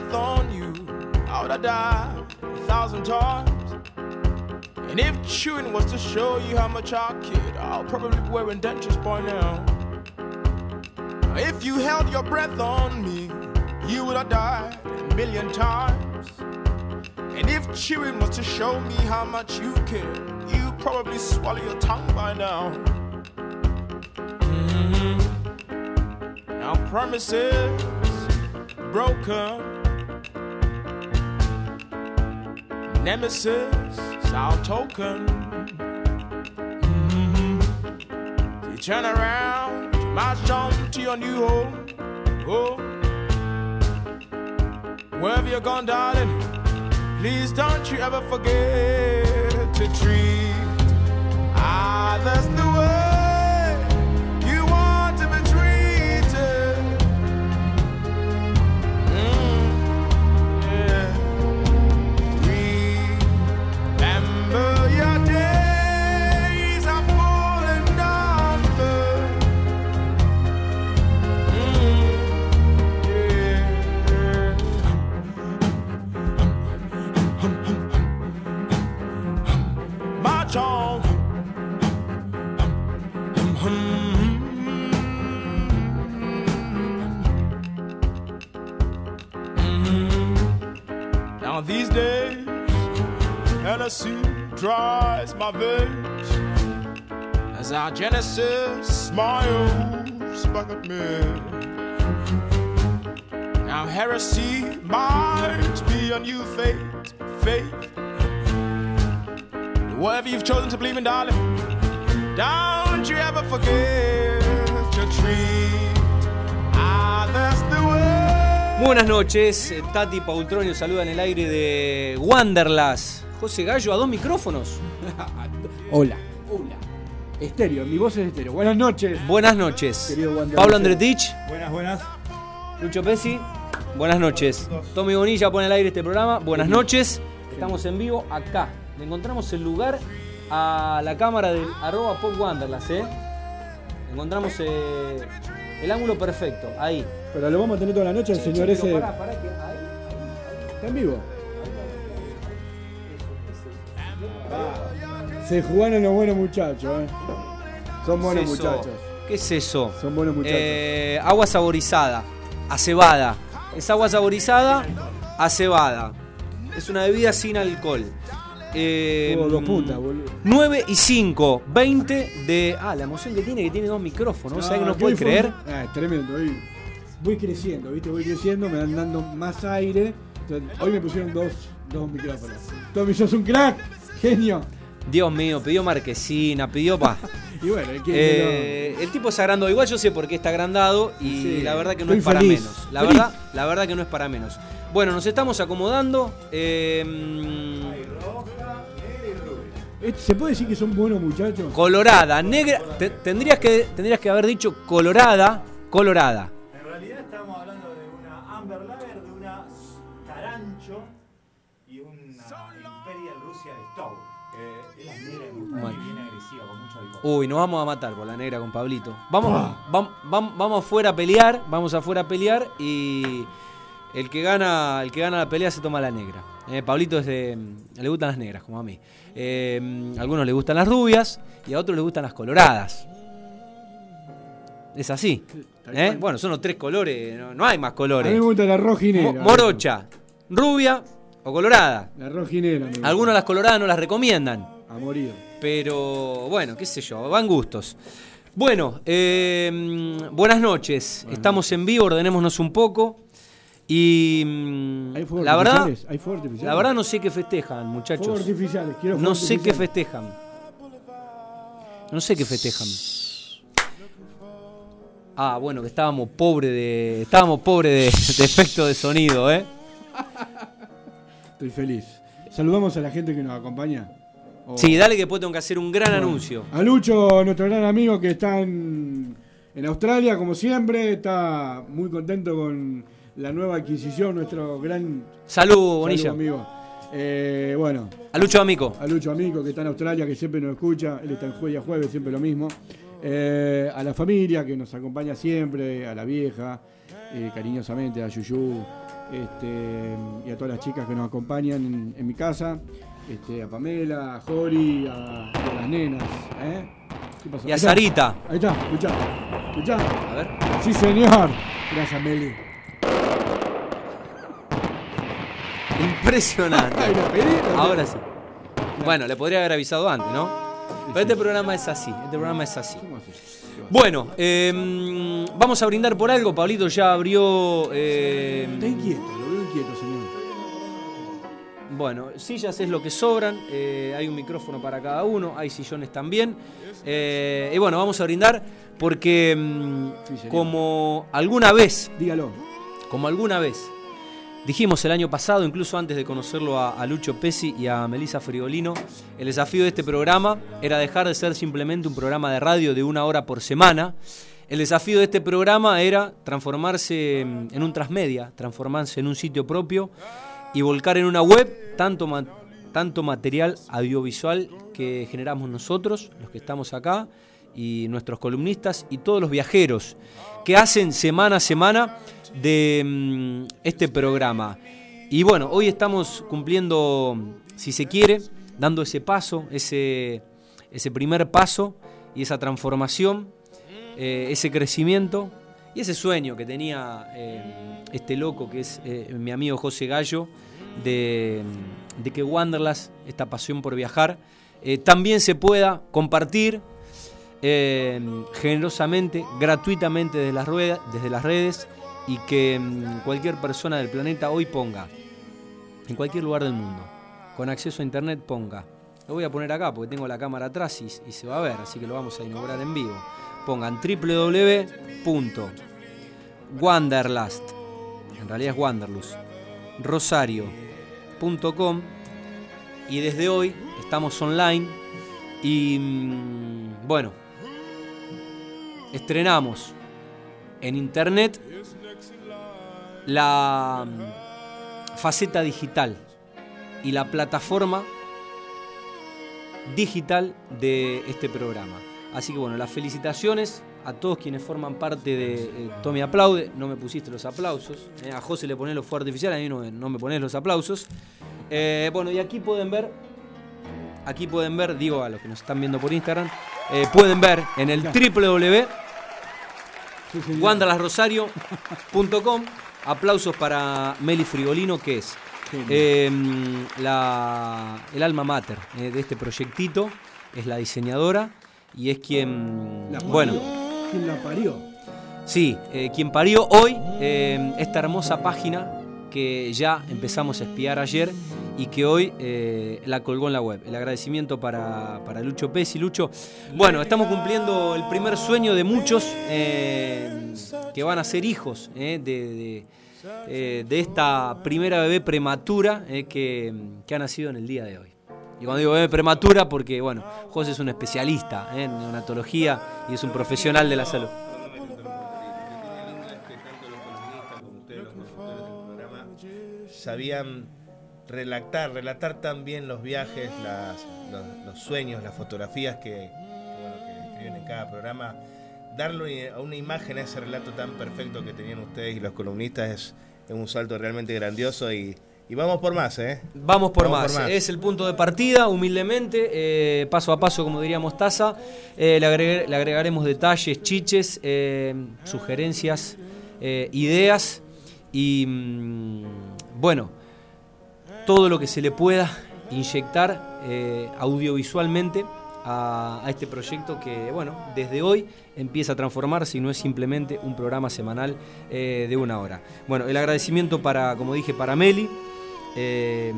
breath on you, I would have died a thousand times. And if chewing was to show you how much I kid, I'll probably be wearing dentures by now. If you held your breath on me, you would have died a million times. And if chewing was to show me how much you care, you probably swallow your tongue by now. Mhm. Now promises broken. Nemesis is our token. Mhm. You turn around, march on to your new home. Oh. Wherever you're gone, darling, please don't you ever forget to treat others dries as our Genesis smiles back at me. Now heresy might be a new faith, faith. Whatever you've chosen to believe in, darling, don't you ever forget to treat ah, way. Buenas noches, Tati Paultronio saluda en el aire de Wanderlust. José Gallo a dos micrófonos. Hola. Hola. Estéreo, mi voz es estéreo. Buenas noches. Buenas noches. Pablo. Andretich, Buenas, buenas. Lucho Pesci, buenas noches. Tommy Bonilla pone al aire este programa, buenas noches. Estamos en vivo acá. Le encontramos el lugar a la cámara del arroba pop Wanderlust, ¿eh? Encontramos eh, el ángulo perfecto, ahí. Pero lo vamos a tener toda la noche, el señor ese. pará, pará, que ahí, ¿Está en vivo? Se jugaron los buenos muchachos, eh. Son buenos ¿Qué es eso? muchachos. ¿Qué es eso? Son buenos muchachos. Eh, agua saborizada, acebada. Es agua saborizada, acebada. Es una bebida sin alcohol. Eh, dos puntas, boludo. 9 y 5, 20 de. Ah, la emoción que tiene, que tiene dos micrófonos. ¿Sabes que no Ah, puede creer? Ah, es tremendo. Hoy voy creciendo, ¿viste? Voy creciendo, me van dando más aire. Entonces, hoy me pusieron dos, dos micrófonos. Tommy, sos un crack, genio. Dios mío, pidió marquesina, pidió pa. Y bueno, el Eh, el tipo es agrandado. Igual yo sé por qué está agrandado y Sí, la verdad que no es para feliz. menos. La Feliz. verdad, la verdad que no es para menos. Bueno, nos estamos acomodando. eh, Eh, ¿Se puede decir que son buenos muchachos? colorada, negra. te- tendrías, que, tendrías que haber dicho colorada, colorada. Uy, nos vamos a matar por la negra con Pablito. Vamos, vam- vam- vamos afuera a pelear, vamos afuera a pelear y el que gana, el que gana la pelea se toma la negra. Eh, Pablito es de- le gustan las negras, como a mí. Eh, a algunos le gustan las rubias y a otros le gustan las coloradas. Es así. ¿eh? Bueno, son los tres colores, no, no hay más A colores. mí me gusta la rojinera. Mo- morocha, rubia o colorada. La rojinera. me gusta. Algunos las coloradas no las recomiendan. A morir. Pero bueno, qué sé yo, van gustos. Bueno, eh, buenas noches. Estamos en vivo, ordenémonos un poco. Y mm, ¿Hay fuegos la verdad, la verdad no sé qué festejan, Fuegos muchachos. artificiales. Quiero No sé qué festejan. No sé qué festejan. Ah, bueno, que estábamos pobre de estábamos pobre de, de efecto de sonido, ¿eh? Estoy feliz. Saludamos a la gente que nos acompaña. O- Sí, dale que después tengo que hacer un gran anuncio. A Lucho, nuestro gran amigo que está en, en Australia, como siempre, está muy contento con la nueva adquisición, nuestro gran Salud, Bonilla. saludo, amigo. Eh, bueno, A Lucho Amico. a Lucho amigo que está en Australia, que siempre nos escucha, él está en jueves a jueves, siempre lo mismo. Eh, a la familia que nos acompaña siempre, a la vieja, eh, cariñosamente, a Yuyu, este, y a todas las chicas que nos acompañan en, en mi casa, este, a Pamela, a Jori, a, a las nenas. ¿eh? ¿Qué pasó? Y a Ahí está. Sarita. Ahí está, escuchá, escuchá. A ver. Sí, señor. Gracias, Meli. Impresionante. Ahora sí. Bueno, le podría haber avisado antes, ¿no? Pero este programa es así. Este programa es así. Bueno, eh, vamos a brindar por algo. Pablito ya abrió. eh, Bueno, sillas es lo que sobran, eh, hay un micrófono para cada uno, hay sillones también. Eh, y bueno, vamos a brindar porque mm, Sí, como alguna vez, Dígalo. como alguna vez, dijimos el año pasado, incluso antes de conocerlo a, a Lucho Pesi y a Melissa Friolino, el desafío de este programa era dejar de ser simplemente un programa de radio de una hora por semana. El desafío de este programa era transformarse mm, en un transmedia, transformarse en un sitio propio y volcar en una web tanto, tanto material audiovisual que generamos nosotros, los que estamos acá, y nuestros columnistas y todos los viajeros que hacen semana a semana de mm, este programa. Y bueno, hoy estamos cumpliendo, si se quiere, dando ese paso, ese, ese primer paso y esa transformación, eh, ese crecimiento y ese sueño que tenía eh, este loco que es eh, mi amigo José Gallo, de, que Wanderlust, esta pasión por viajar, eh, también se pueda compartir eh, generosamente, gratuitamente desde las, ruedas, desde las redes y que mm, cualquier persona del planeta hoy ponga, en cualquier lugar del mundo, con acceso a internet ponga. Lo voy a poner acá porque tengo la cámara atrás y, y se va a ver, así que lo vamos a inaugurar en vivo. Pongan www.wanderlust, en realidad es Wanderlust, y desde hoy estamos online y mm, bueno, estrenamos en internet la mm, faceta digital y la plataforma digital de este programa. Así que bueno, las felicitaciones a todos quienes forman parte de eh, Tommy Aplaude. No me pusiste los aplausos. eh, a José le pones los fuegos artificiales, a mí no, me- no me pones los aplausos. Eh, bueno, y aquí pueden ver, aquí pueden ver, digo a los que nos están viendo por Instagram, eh, pueden ver en el www Sí, señor. wanderlasrosario.com aplausos para Meli Frigolino que es eh, la, el alma mater de este proyectito es la diseñadora y es quien bueno ¿Quién la parió? sí eh, quien parió hoy eh, esta hermosa página que ya empezamos a espiar ayer y que hoy eh, la colgó en la web. El agradecimiento para, para Lucho Pesi. Lucho, bueno, estamos cumpliendo el primer sueño de muchos que van a ser hijos de, de, esta primera bebé prematura que ha nacido en el día de hoy. Y cuando digo bebé prematura, porque bueno, José es un especialista eh, en neonatología y es un profesional de la salud. sabían relatar, relatar tan bien los viajes, los, sueños, las fotografías que, escriben en cada programa. Darle una imagen a ese relato tan perfecto que tenían ustedes y los columnistas es, es un salto realmente grandioso y, y vamos por más, ¿eh? Vamos por, Vamos más. por más. Es el punto de partida, humildemente, eh, paso a paso, como diríamos Taza. Eh, le, agregaremos detalles, chiches, eh, sugerencias, ideas y, mm, bueno, todo lo que se le pueda inyectar audiovisualmente a, a este proyecto que, bueno, desde hoy empieza a transformarse y no es simplemente un programa semanal de una hora. Bueno, el agradecimiento para, como dije, para Meli, eh,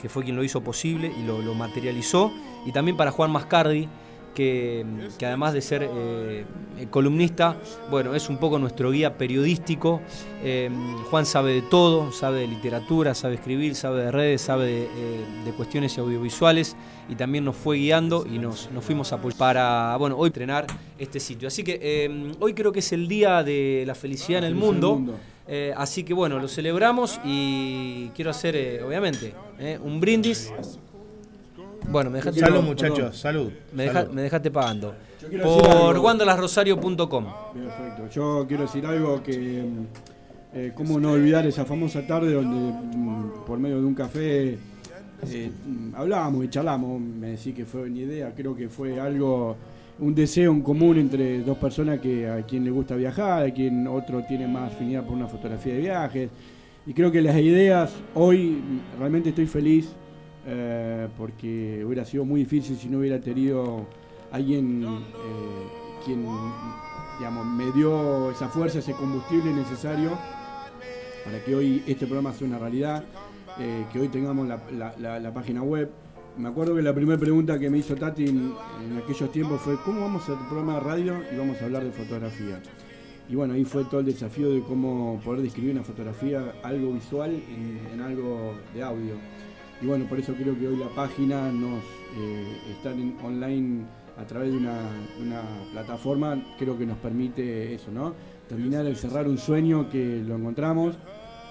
que fue quien lo hizo posible y lo, lo materializó, y también para Juan Mascardi, que, que además de ser eh, columnista, bueno, es un poco nuestro guía periodístico. Eh, Juan sabe de todo, sabe de literatura, sabe escribir, sabe de redes, sabe de, eh, de cuestiones audiovisuales y también nos fue guiando y nos, nos fuimos a para, bueno, hoy entrenar este sitio. Así que hoy creo que es el día de la Felicidad en el mundo. Eh, así que bueno, lo celebramos y quiero hacer, eh, obviamente, eh, un brindis. Bueno, me dejaste, Salud, Perdón, muchachos, perdón. salud. me deja- salud. me dejaste pagando. Por algo. wanderlasrosario.com. Perfecto. Yo quiero decir algo que eh, cómo no olvidar esa famosa tarde donde mm, por medio de un café eh, mm, hablábamos y charlamos, me decís que fue una idea, creo que fue algo, un deseo en común entre dos personas que a quien le gusta viajar, a quien otro tiene más afinidad por una fotografía de viajes. Y creo que las ideas, hoy realmente estoy feliz eh, porque hubiera sido muy difícil si no hubiera tenido alguien eh, quien digamos, me dio esa fuerza, ese combustible necesario para que hoy este programa sea una realidad, eh, que hoy tengamos la página web. Me acuerdo que la primera pregunta que me hizo Tati en, aquellos tiempos fue ¿cómo vamos a el programa de radio y vamos a hablar de fotografía? Y bueno, ahí fue todo el desafío de cómo poder describir una fotografía, algo visual en, algo de audio. Y bueno, por eso creo que hoy la página nos eh, estar en online a través de una, una plataforma, creo que nos permite eso, ¿no? Terminar de cerrar un sueño que lo encontramos.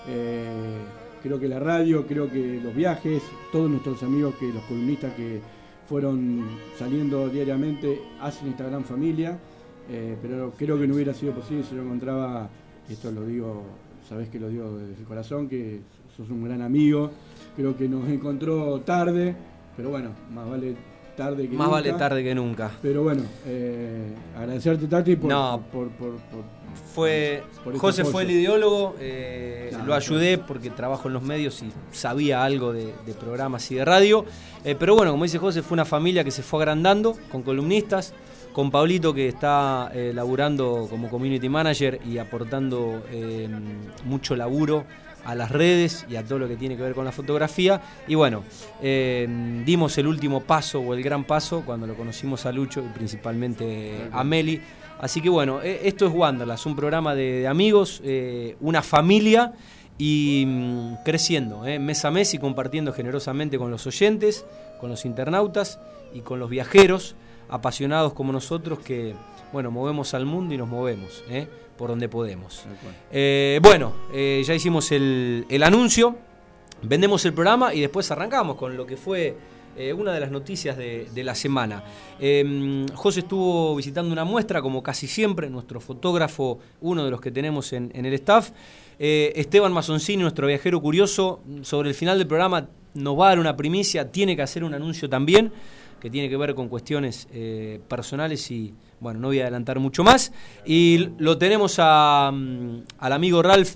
Eh, creo que la radio, creo que los viajes, todos nuestros amigos, que los columnistas que fueron saliendo diariamente, hacen esta gran familia. Eh, pero creo que no hubiera sido posible si no encontraba, esto lo digo, sabes que lo digo desde el corazón, que sos un gran amigo. Creo que nos encontró tarde, pero bueno, más vale tarde que Más nunca. vale tarde que nunca. Pero bueno, eh, agradecerte Tati por, No. por, por- por- Fue, por este José apoyo. fue el ideólogo, eh, Claro, lo ayudé porque trabajo en los medios y sabía algo de, de programas y de radio. Eh, pero bueno, como dice José, fue una familia que se fue agrandando con columnistas, con Pablito que está eh, laburando como community manager y aportando mucho laburo a las redes y a todo lo que tiene que ver con la fotografía. Y bueno, eh, dimos el último paso o el gran paso cuando lo conocimos a Lucho y principalmente a Meli. Así que bueno, eh, esto es Wanderlust, un programa de, de amigos, eh, una familia y mm, creciendo eh, mes a mes y compartiendo generosamente con los oyentes, con los internautas y con los viajeros apasionados como nosotros que, bueno, movemos al mundo y nos movemos eh, por donde podemos. Eh, bueno, eh, ya hicimos el, el anuncio, vendemos el programa y después arrancamos con lo que fue eh, una de las noticias de, de la semana. Eh, José estuvo visitando una muestra, como casi siempre, nuestro fotógrafo, uno de los que tenemos en, en el staff. Esteban Mazoncini, nuestro viajero curioso, sobre el final del programa nos va a dar una primicia, tiene que hacer un anuncio también que tiene que ver con cuestiones personales y, bueno, no voy a adelantar mucho más. Y lo tenemos a, mm, al amigo Ralph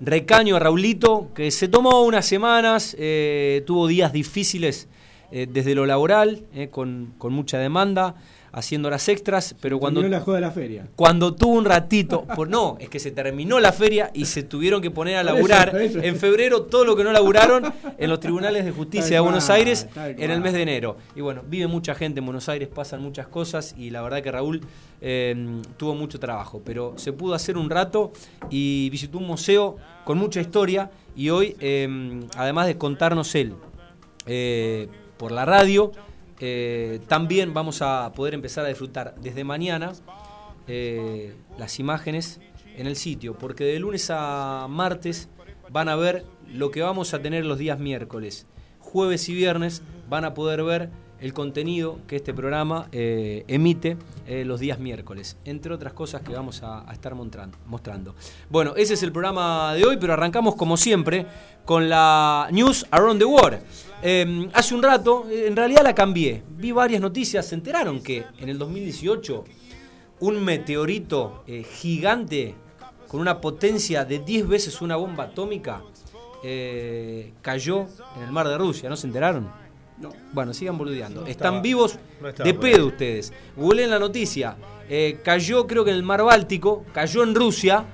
Recaño, a Raulito, que se tomó unas semanas, eh, tuvo días difíciles eh, desde lo laboral, eh, con, con mucha demanda, haciendo horas extras, pero cuando... Terminó la joda de la feria. Cuando tuvo un ratito, por no, es que se terminó la feria y se tuvieron que poner a laburar Eso, eso. en febrero todo lo que no laburaron en los tribunales de justicia de Buenos Aires en el mes de enero. Y bueno, vive mucha gente en Buenos Aires, pasan muchas cosas y la verdad que Raúl eh, tuvo mucho trabajo, pero se pudo hacer un rato y visitó un museo con mucha historia y hoy, eh, además de contarnos él eh, por la radio, eh, también vamos a poder empezar a disfrutar desde mañana eh, las imágenes en el sitio, porque de lunes a martes van a ver lo que vamos a tener los días miércoles. Jueves y viernes van a poder ver el contenido que este programa eh, emite eh, los días miércoles, entre otras cosas que vamos a, estar mostrando. Bueno, ese es el programa de hoy, pero arrancamos como siempre con la News Around the World. Eh, hace un rato, en realidad la cambié, vi varias noticias, se enteraron que en el 2018 un meteorito gigante con una potencia de 10 veces una bomba atómica cayó en el mar de Rusia, ¿no se enteraron? No. Bueno, sigan boludeando. No Están estaba- vivos no de pedo ahí. ustedes. Googleen la noticia. Eh, cayó creo que en el mar Báltico, cayó en Rusia,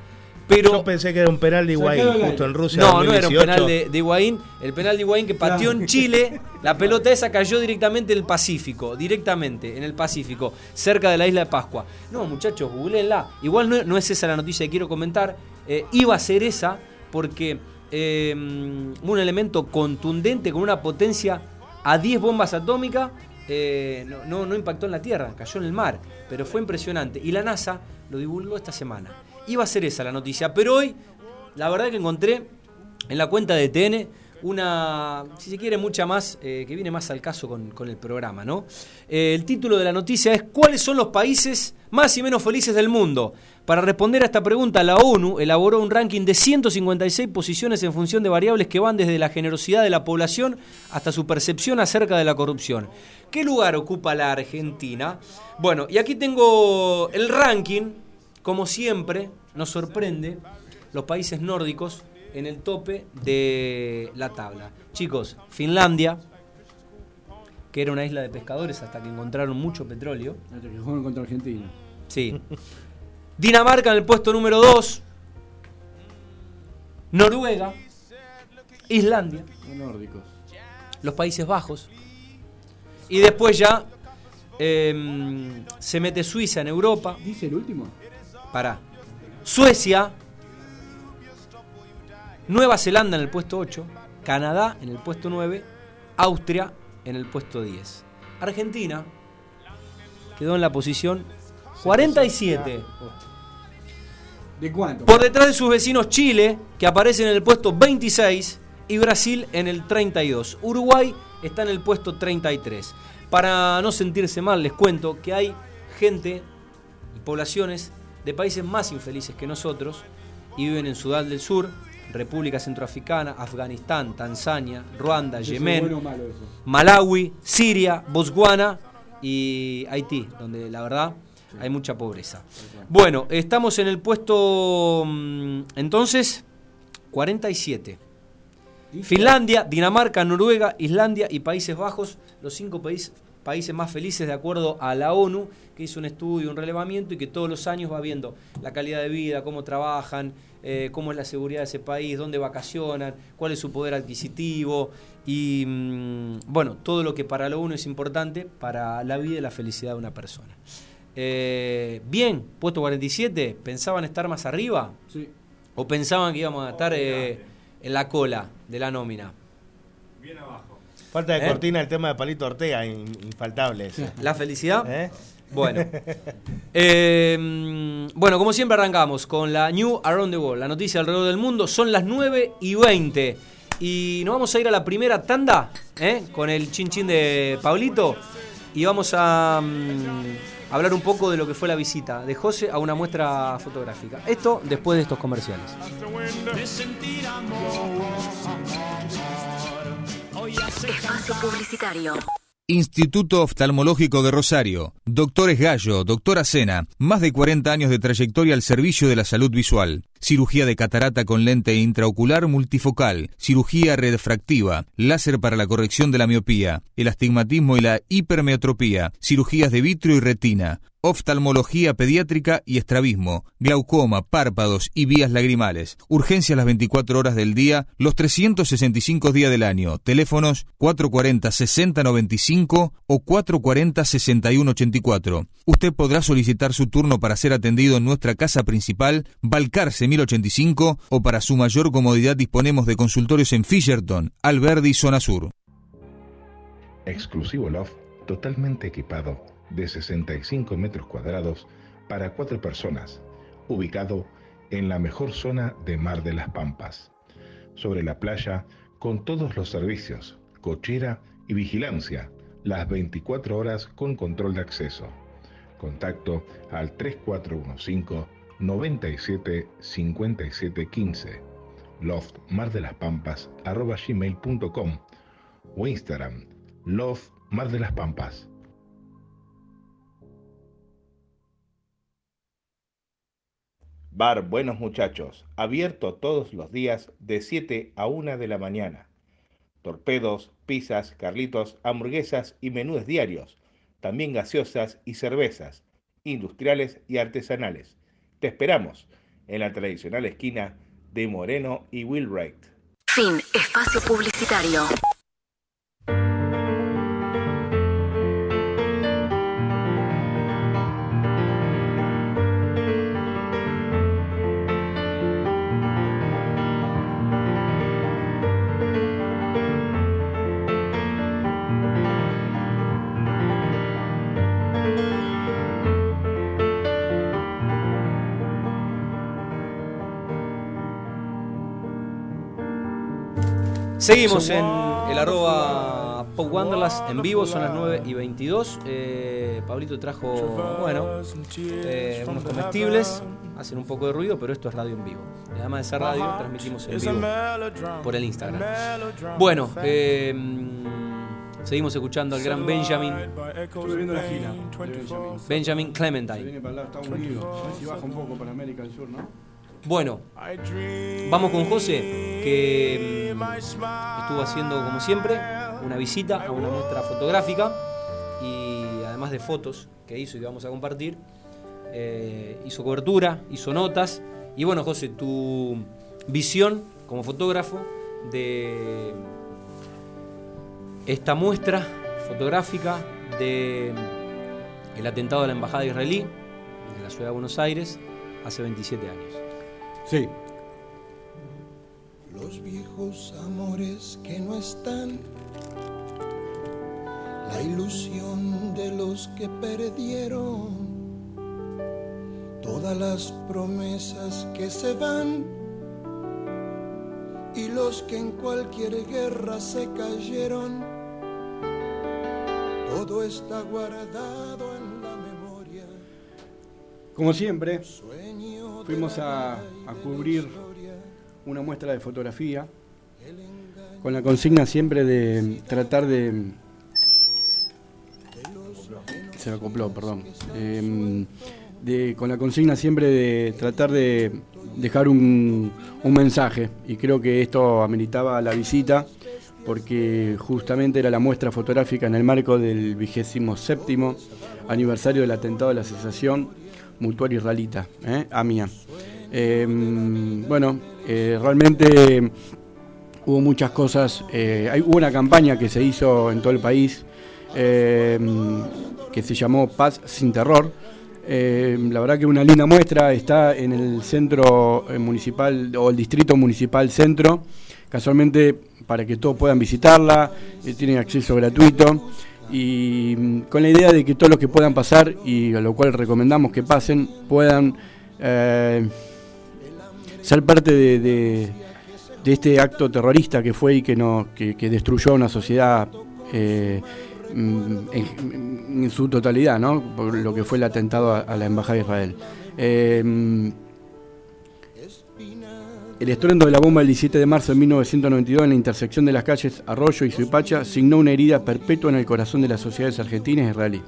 pero... Yo pensé que era un penal de Higuaín, justo en Rusia. No, no era un 2018. penal de, de Higuaín. El penal de Higuaín que pateó Claro. en Chile, la pelota esa cayó directamente en el Pacífico. Directamente en el Pacífico, cerca de la isla de Pascua. No, muchachos, googleenla. Igual no, no es esa la noticia que quiero comentar. Eh, iba a ser esa porque eh, un elemento contundente con una potencia a 10 bombas atómicas. eh, no, no, impactó en la Tierra, cayó en el mar, pero fue impresionante. Y la NASA lo divulgó esta semana. Iba a ser esa la noticia, pero hoy la verdad que encontré en la cuenta de TN una, si se quiere, mucha más, eh, que viene más al caso con, con el programa, ¿no? Eh, el título de la noticia es ¿Cuáles son los países más y menos felices del mundo? Para responder a esta pregunta, la ONU elaboró un ranking de 156 posiciones en función de variables que van desde la generosidad de la población hasta su percepción acerca de la corrupción. ¿Qué lugar ocupa la Argentina? Bueno, y aquí tengo el ranking, como siempre, nos sorprende, los países nórdicos en el tope de la tabla. Chicos, Finlandia, que era una isla de pescadores hasta que encontraron mucho petróleo. Hasta que contra Argentina. Sí. Dinamarca en el puesto número 2. Noruega. Islandia. Los nórdicos. Los Países Bajos. Y después ya em, se mete Suiza en Europa. ¿Dice el último? Para. Suecia. Nueva Zelanda en el puesto 8. Canadá en el puesto 9. Austria en el puesto 10. Argentina quedó en la posición 47. ¿De cuánto? Por detrás de sus vecinos Chile, que aparece en el puesto 26, y Brasil en el 32. Uruguay está en el puesto 33. Para no sentirse mal, les cuento que hay gente y poblaciones de países más infelices que nosotros y viven en Sudán del Sur, República Centroafricana, Afganistán, Tanzania, Ruanda, ¿Eso es Yemen, bueno? Malawi, Siria, Botswana y Haití, donde la verdad hay mucha pobreza. Bueno, estamos en el puesto mm, entonces 47. Dice- Finlandia, Dinamarca, Noruega, Islandia y Países Bajos, los cinco países países más felices de acuerdo a la ONU, que hizo un estudio, un relevamiento y que todos los años va viendo la calidad de vida, cómo trabajan, eh, cómo es la seguridad de ese país, dónde vacacionan, cuál es su poder adquisitivo y mm, bueno, todo lo que para la ONU es importante para la vida y la felicidad de una persona. Eh, bien, puesto 47, ¿pensaban estar más arriba? Sí. ¿O pensaban que íbamos a estar eh, en la cola de la nómina? Bien abajo. Falta de ¿Eh? cortina el tema de Palito Ortega, in- infaltable. ¿La felicidad? ¿Eh? Bueno. Bueno, como siempre arrancamos con la New Around the World, la noticia alrededor del mundo. Son las 9 y 20. Y nos vamos a ir a la primera tanda ¿eh? con el chin chin de Pablito. Y vamos a mm, hablar un poco de lo que fue la visita de José a una muestra fotográfica. Esto después de estos comerciales. Espacio Publicitario. Instituto Oftalmológico de Rosario. Doctores Gallo, Doctora Cena. Más de 40 años de trayectoria al servicio de la salud visual. Cirugía de catarata con lente intraocular multifocal. Cirugía refractiva. Láser para la corrección de la miopía. El astigmatismo y la hipermetropía. Cirugías de vitrio y retina. Oftalmología pediátrica y estrabismo, glaucoma, párpados y vías lagrimales. Urgencia las 24 horas del día, los 365 días del año. Teléfonos 440-6095 o 440-6184. Usted podrá solicitar su turno para ser atendido en nuestra casa principal, Balcarce 1085, o para su mayor comodidad disponemos de consultorios en Fisherton, Alberdi, Zona Sur. Exclusivo loft totalmente equipado de 65 metros cuadrados para cuatro personas, ubicado en la mejor zona de Mar de las Pampas, sobre la playa con todos los servicios, cochera y vigilancia, las 24 horas con control de acceso. Contacto al 3415 97 57 15 loft mar de las pampas o Instagram Bar Buenos Muchachos, abierto todos los días de 7 a 1 de la mañana. Torpedos, pizzas, carlitos, hamburguesas y menús diarios. También gaseosas y cervezas, industriales y artesanales. Te esperamos en la tradicional esquina de Moreno y Wilbright. Fin. Espacio Publicitario. Seguimos en el arroba Pop Wanderlust en vivo, son las 9 y 22. Eh, Pablito trajo, bueno, eh, unos comestibles, hacen un poco de ruido, pero esto es radio en vivo. Además de ser radio, transmitimos en vivo por el Instagram. Bueno, eh, seguimos escuchando al gran Benjamin. Estuve viendo la gira Benjamin. Se Clementine. viene para el lado de Estados Unidos. A ver si baja un poco para América del Sur, ¿no? Bueno, vamos con José, que mm, estuvo haciendo, como siempre, una visita a una muestra fotográfica y además de fotos que hizo y que vamos a compartir, eh, hizo cobertura, hizo notas. Y bueno, José, tu visión como fotógrafo de esta muestra fotográfica de el atentado a la embajada israelí en la ciudad de Buenos Aires hace 27 años. Sí. Los viejos amores que no están, la ilusión de los que perdieron, todas las promesas que se van y los que en cualquier guerra se cayeron, todo está guardado en la memoria. Como siempre, de fuimos a, cubrir una muestra de fotografía con la consigna siempre de tratar de... Se acopló, perdón. De, con la consigna siempre de tratar de dejar un, un mensaje y creo que esto ameritaba la visita porque justamente era la muestra fotográfica en el marco del vigésimo séptimo aniversario del atentado de la asociación mutual israelita, ¿eh? AMIA. Eh, bueno, eh, realmente hubo muchas cosas, eh, hay, hubo una campaña que se hizo en todo el país eh, que se llamó Paz sin Terror. Eh, la verdad que una linda muestra está en el centro eh, municipal o el distrito municipal centro, casualmente para que todos puedan visitarla, eh, tienen acceso gratuito y mm, con la idea de que todos los que puedan pasar y a lo cual recomendamos que pasen puedan eh, ser parte de, este acto terrorista que fue y que, no, que, destruyó una sociedad eh, mm, en, su totalidad, ¿no? por lo que fue el atentado a, a la Embajada de Israel. Eh, el estruendo de la bomba del 17 de marzo de 1992 en la intersección de las calles Arroyo y Suipacha signó una herida perpetua en el corazón de las sociedades argentinas e israelí.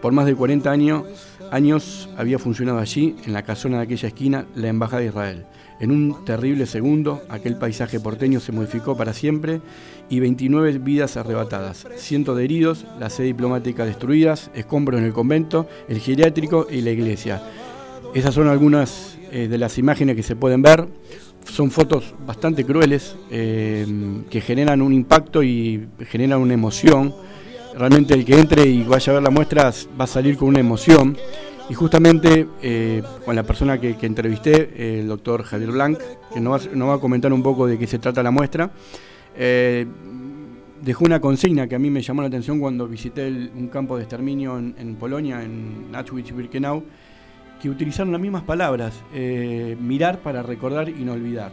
Por más de 40 años, años había funcionado allí, en la casona de aquella esquina, la Embajada de Israel. En un terrible segundo, aquel paisaje porteño se modificó para siempre y 29 vidas arrebatadas, cientos de heridos, la sede diplomática destruidas, escombros en el convento, el geriátrico y la iglesia. Esas son algunas eh, de las imágenes que se pueden ver. Son fotos bastante crueles eh, que generan un impacto y generan una emoción. Realmente el que entre y vaya a ver la muestra va a salir con una emoción. Y justamente eh, con la persona que, entrevisté, el doctor Javier Blanc, que nos va, a comentar un poco de qué se trata la muestra, eh, dejó una consigna que a mí me llamó la atención cuando visité un campo de exterminio en, en Polonia, en Auschwitz-Birkenau, que utilizaron las mismas palabras, eh, mirar para recordar y no olvidar.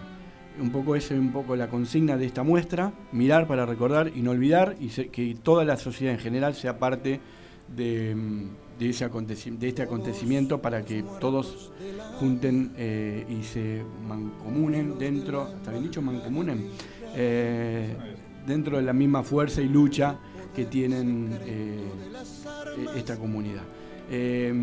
Un poco esa es un poco la consigna de esta muestra, mirar para recordar y no olvidar, y que toda la sociedad en general sea parte de, mm, de ese de este acontecimiento para que todos junten eh, y se mancomunen dentro, ¿está bien dicho? Mancomunen, Eh, dentro de la misma fuerza y lucha que tienen esta comunidad. Eh,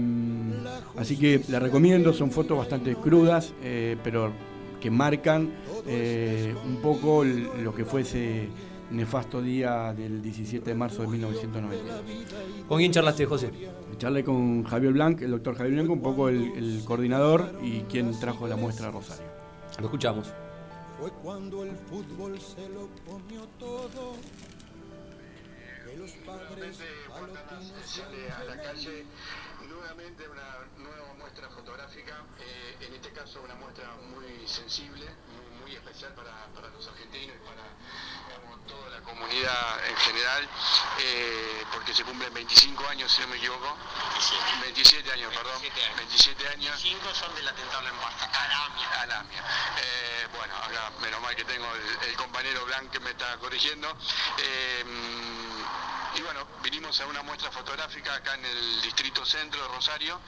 así que la recomiendo, son fotos bastante crudas, eh, pero que marcan eh, un poco lo que fue ese nefasto día del 17 de marzo de 1992. ¿Con quién charlaste, José? Charlé con Javier Blanc, el doctor Javier Blanc, un poco el, el coordinador y quien trajo la muestra a Rosario. Lo escuchamos. Fue cuando el fútbol se lo comió todo. Que los padres sale a la calle nuevamente una nueva muestra fotográfica, eh, en este caso una muestra muy sensible, muy, muy especial para, para los argentinos y para digamos, toda la comunidad en general, eh, porque se cumplen 25 años, si no me equivoco. 27, años, perdón. 27 años. 5 son del atentado a la embajada. Alamia. Alamia. Eh, bueno, acá menos mal que tengo el, el compañero Blanc que me está corrigiendo. Y bueno, vinimos a una muestra fotográfica acá en el distrito centro de Rosario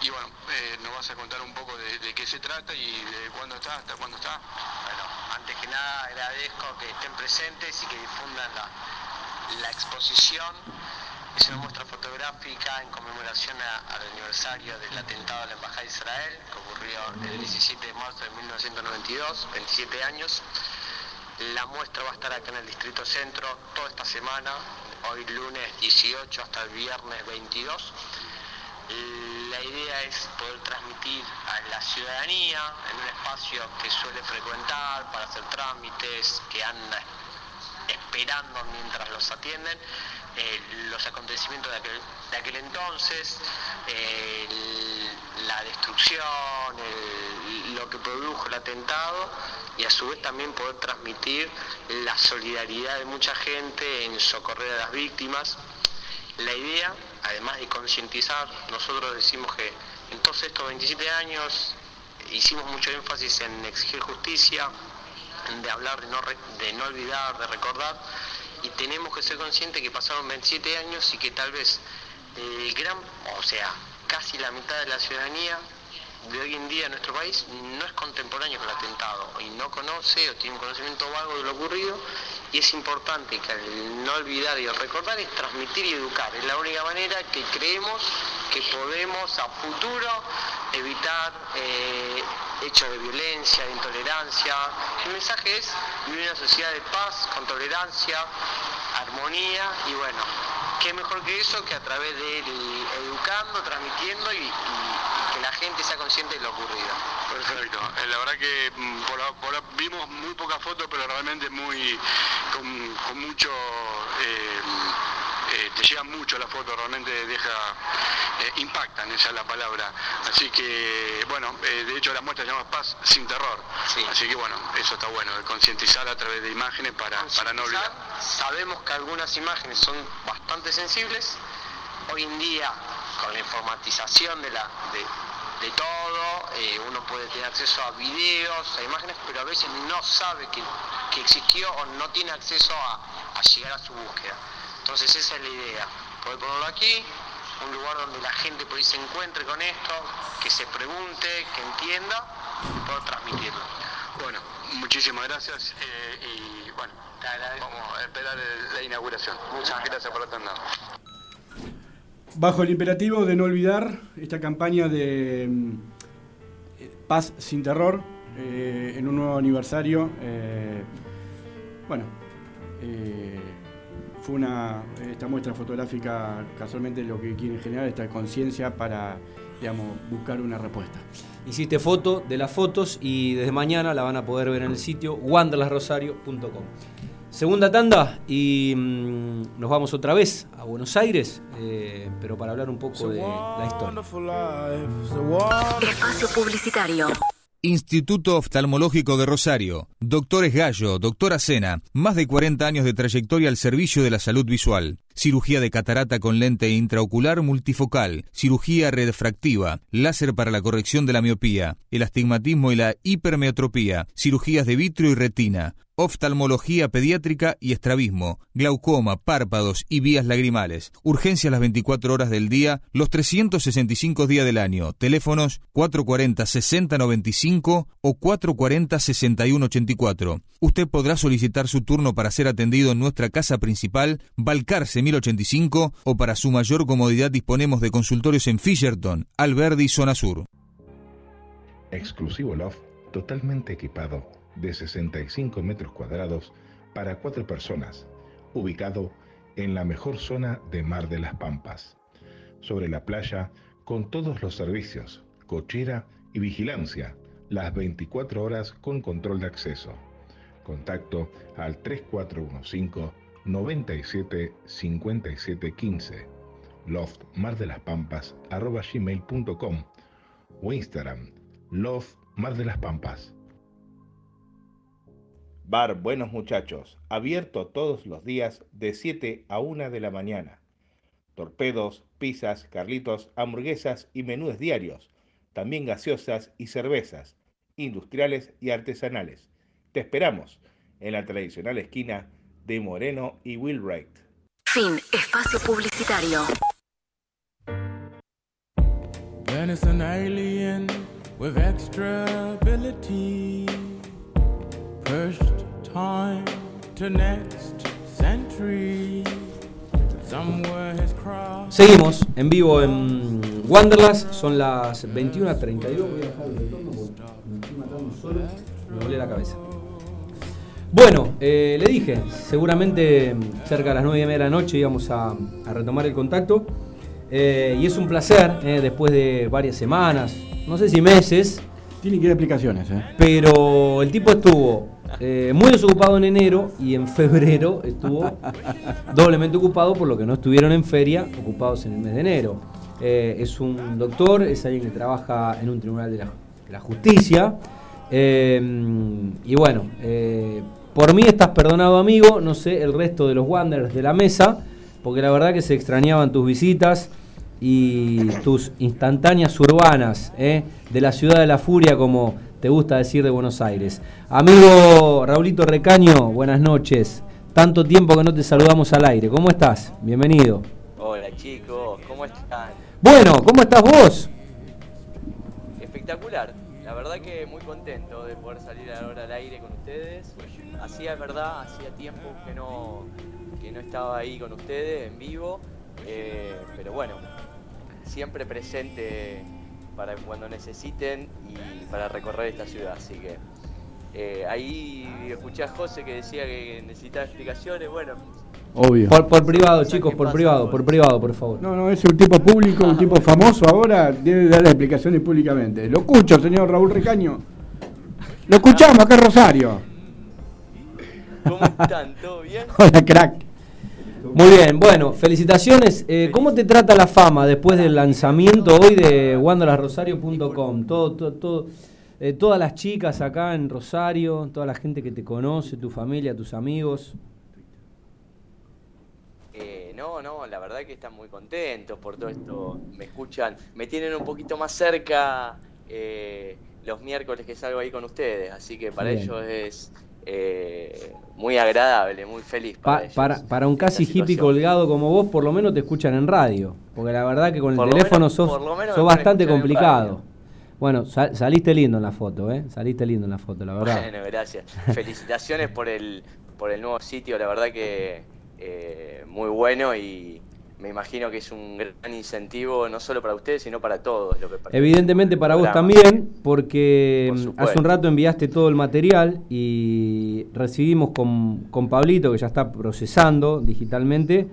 y bueno, eh, nos vas a contar un poco de, qué se trata y de cuándo está, hasta cuándo está. Bueno, antes que nada agradezco que estén presentes y que difundan la, la exposición. Es una muestra fotográfica en conmemoración al aniversario del atentado a la Embajada de Israel, que ocurrió el 17 de marzo de 1992, 27 años. La muestra va a estar acá en el Distrito Centro toda esta semana, hoy lunes 18 hasta el viernes 22. La idea es poder transmitir a la ciudadanía en un espacio que suele frecuentar para hacer trámites, que anda esperando mientras los atienden, eh, los acontecimientos de aquel, entonces, la destrucción, lo que produjo el atentado y a su vez también poder transmitir la solidaridad de mucha gente en socorrer a las víctimas. La idea, además de concientizar, nosotros decimos que en todos estos 27 años hicimos mucho énfasis en exigir justicia, de hablar, de no, re- de no olvidar, de recordar, y tenemos que ser conscientes que pasaron 27 años y que tal vez el gran, o sea, casi la mitad de la ciudadanía de hoy en día en nuestro país no es contemporáneo con el atentado y no conoce o tiene un conocimiento vago de lo ocurrido y es importante que al no olvidar y al recordar es transmitir y educar. Es la única manera que creemos que podemos a futuro evitar eh, hechos de violencia, de intolerancia. El mensaje es vivir una sociedad de paz, con tolerancia, armonía y bueno, qué mejor que eso que a través de él educando, transmitiendo y, la gente sea consciente de lo ocurrido. Perfecto. Eh, La verdad que mm, por, por vimos muy pocas fotos, pero realmente muy con, con mucho eh, eh, te llegan mucho las fotos, realmente deja eh, impactan, esa es la palabra. Así que bueno, eh, de hecho la muestra se llama Paz sin terror. Así que bueno, eso está bueno, concientizar a través de imágenes para, para no olvidar. Sabemos que algunas imágenes son bastante sensibles. Hoy en día, con la informatización de, la, de, de todo, eh, uno puede tener acceso a videos, a imágenes, pero a veces no sabe que, que existió o no tiene acceso a, a llegar a su búsqueda. Entonces esa es la idea, poder ponerlo aquí, un lugar donde la gente por ahí se encuentre con esto, que se pregunte, que entienda y poder transmitirlo. Bueno, muchísimas gracias eh, y bueno, vamos a esperar el- la inauguración. Muchas gracias por atendernos. Bajo el imperativo de no olvidar esta campaña de mm, paz sin terror eh, en un nuevo aniversario, eh, bueno, eh, fue una esta muestra fotográfica casualmente lo que quiere generar esta conciencia para, digamos, buscar una respuesta. Hiciste foto de las fotos y desde mañana la van a poder ver en el sitio wanderlasrosario.com. Segunda tanda y mm, nos vamos otra vez a Buenos Aires, eh, pero para hablar un poco de la historia. Espacio publicitario. Instituto Oftalmológico de Rosario. Doctores Gallo, doctora Sena. Más de 40 años de trayectoria al servicio de la salud visual. Cirugía de catarata con lente intraocular multifocal. Cirugía refractiva. Láser para la corrección de la miopía. El astigmatismo y la hipermetropía. Cirugías de vitrio y retina. Oftalmología pediátrica y estrabismo, glaucoma, párpados y vías lagrimales. Urgencia las 24 horas del día, los 365 días del año. Teléfonos 440-6095 o 440-6184. Usted podrá solicitar su turno para ser atendido en nuestra casa principal, Balcarce 1085, o para su mayor comodidad disponemos de consultorios en Fisherton, Alberdi, Zona Sur. Exclusivo loft totalmente equipado de 65 metros cuadrados para cuatro personas, ubicado en la mejor zona de Mar de las Pampas, sobre la playa con todos los servicios, cochera y vigilancia, las 24 horas con control de acceso. Contacto al 3415 97 57 15 loft mar de las pampas arroba gmail.com o Instagram loft mar de las pampas Bar Buenos Muchachos, abierto todos los días de 7 a 1 de la mañana. Torpedos, pizzas, carlitos, hamburguesas y menús diarios. También gaseosas y cervezas, industriales y artesanales. Te esperamos en la tradicional esquina de Moreno y Wilbright. Fin, espacio publicitario. Then it's an alien with extra ability. Time to next century. Seguimos en vivo en Wanderlust, son las 21.32. Voy a dejar el retorno porque me estoy matando solo, me duele la cabeza. Bueno, eh, le dije, seguramente cerca de las 9 y media de la noche íbamos a, a retomar el contacto. Eh, y es un placer, eh, después de varias semanas, no sé si meses, Tiene que ir a explicaciones, ¿eh? pero el tipo estuvo eh, muy desocupado en enero y en febrero estuvo doblemente ocupado por lo que no estuvieron en feria ocupados en el mes de enero. Eh, es un doctor, es alguien que trabaja en un tribunal de la, justicia. eh, y bueno, por mí estás perdonado amigo, no sé el resto de los Wanderers de la mesa, porque la verdad que se extrañaban tus visitas y tus instantáneas urbanas de la ciudad de la furia, como te gusta decir de Buenos Aires. Amigo Raulito Recaño, buenas noches. Tanto tiempo que no te saludamos al aire. ¿Cómo estás? Bienvenido. Hola chicos, ¿cómo están? Bueno, ¿cómo estás vos? Espectacular, la verdad que muy contento de poder salir ahora al aire con ustedes. Hacía, es verdad, hacía tiempo que no, que no estaba ahí con ustedes en vivo, eh, pero bueno, siempre presente para cuando necesiten y para recorrer esta ciudad, así que eh, ahí escuché a José que decía que necesitaba explicaciones, bueno, Obvio. Por, por privado, chicos, por privado, por privado, por favor. No, no, es un tipo público, un tipo famoso ahora, debe dar las explicaciones públicamente. Lo escucho, señor Raúl Recaño. Lo escuchamos acá en Rosario. ¿cómo están? ¿Todo bien? Hola, crack. Muy bien, bueno, felicitaciones. Eh, ¿Cómo te trata la fama después del lanzamiento hoy de wanderlasrosario.com? Todo, todo, todo, eh, todas las chicas acá en Rosario, toda la gente que te conoce, tu familia, tus amigos. Eh, no, no, la verdad que están muy contentos por todo esto. Me escuchan, me tienen un poquito más cerca eh, los miércoles que salgo ahí con ustedes, así que para Bien. ellos es eh, muy agradable, muy feliz para Pa- para, para un casi hippie colgado como vos, por lo menos te escuchan en radio. Porque la verdad que con el Por teléfono menos- sos, bastante complicado. Bueno, sal- saliste lindo en la foto, ¿eh? Saliste lindo en la foto, la verdad. Bueno, gracias. Felicitaciones por el, por el nuevo sitio, la verdad que eh, muy bueno y me imagino que es un gran incentivo no solo para ustedes, sino para todos. Lo que Evidentemente para vos programa. también, porque Por mm, hace un rato enviaste todo el material y recibimos con, con Pablito, que ya está procesando digitalmente,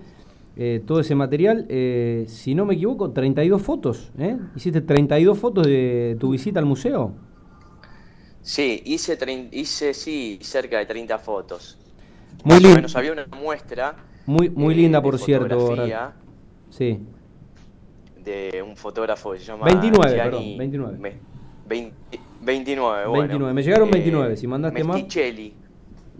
eh, todo ese material. eh, si no me equivoco, 32 fotos. ¿eh? Hiciste 32 fotos de tu visita al museo. Sí, hice, hice sí, cerca de 30 fotos. Muy lindo. menos había una muestra Muy, muy eh, linda, por cierto. Sí. de un fotógrafo que se llama 29, Gianni perdón, 29. Me- 20 29, bueno. 29, me llegaron Eh, 29, si mandaste más- Mesticelli.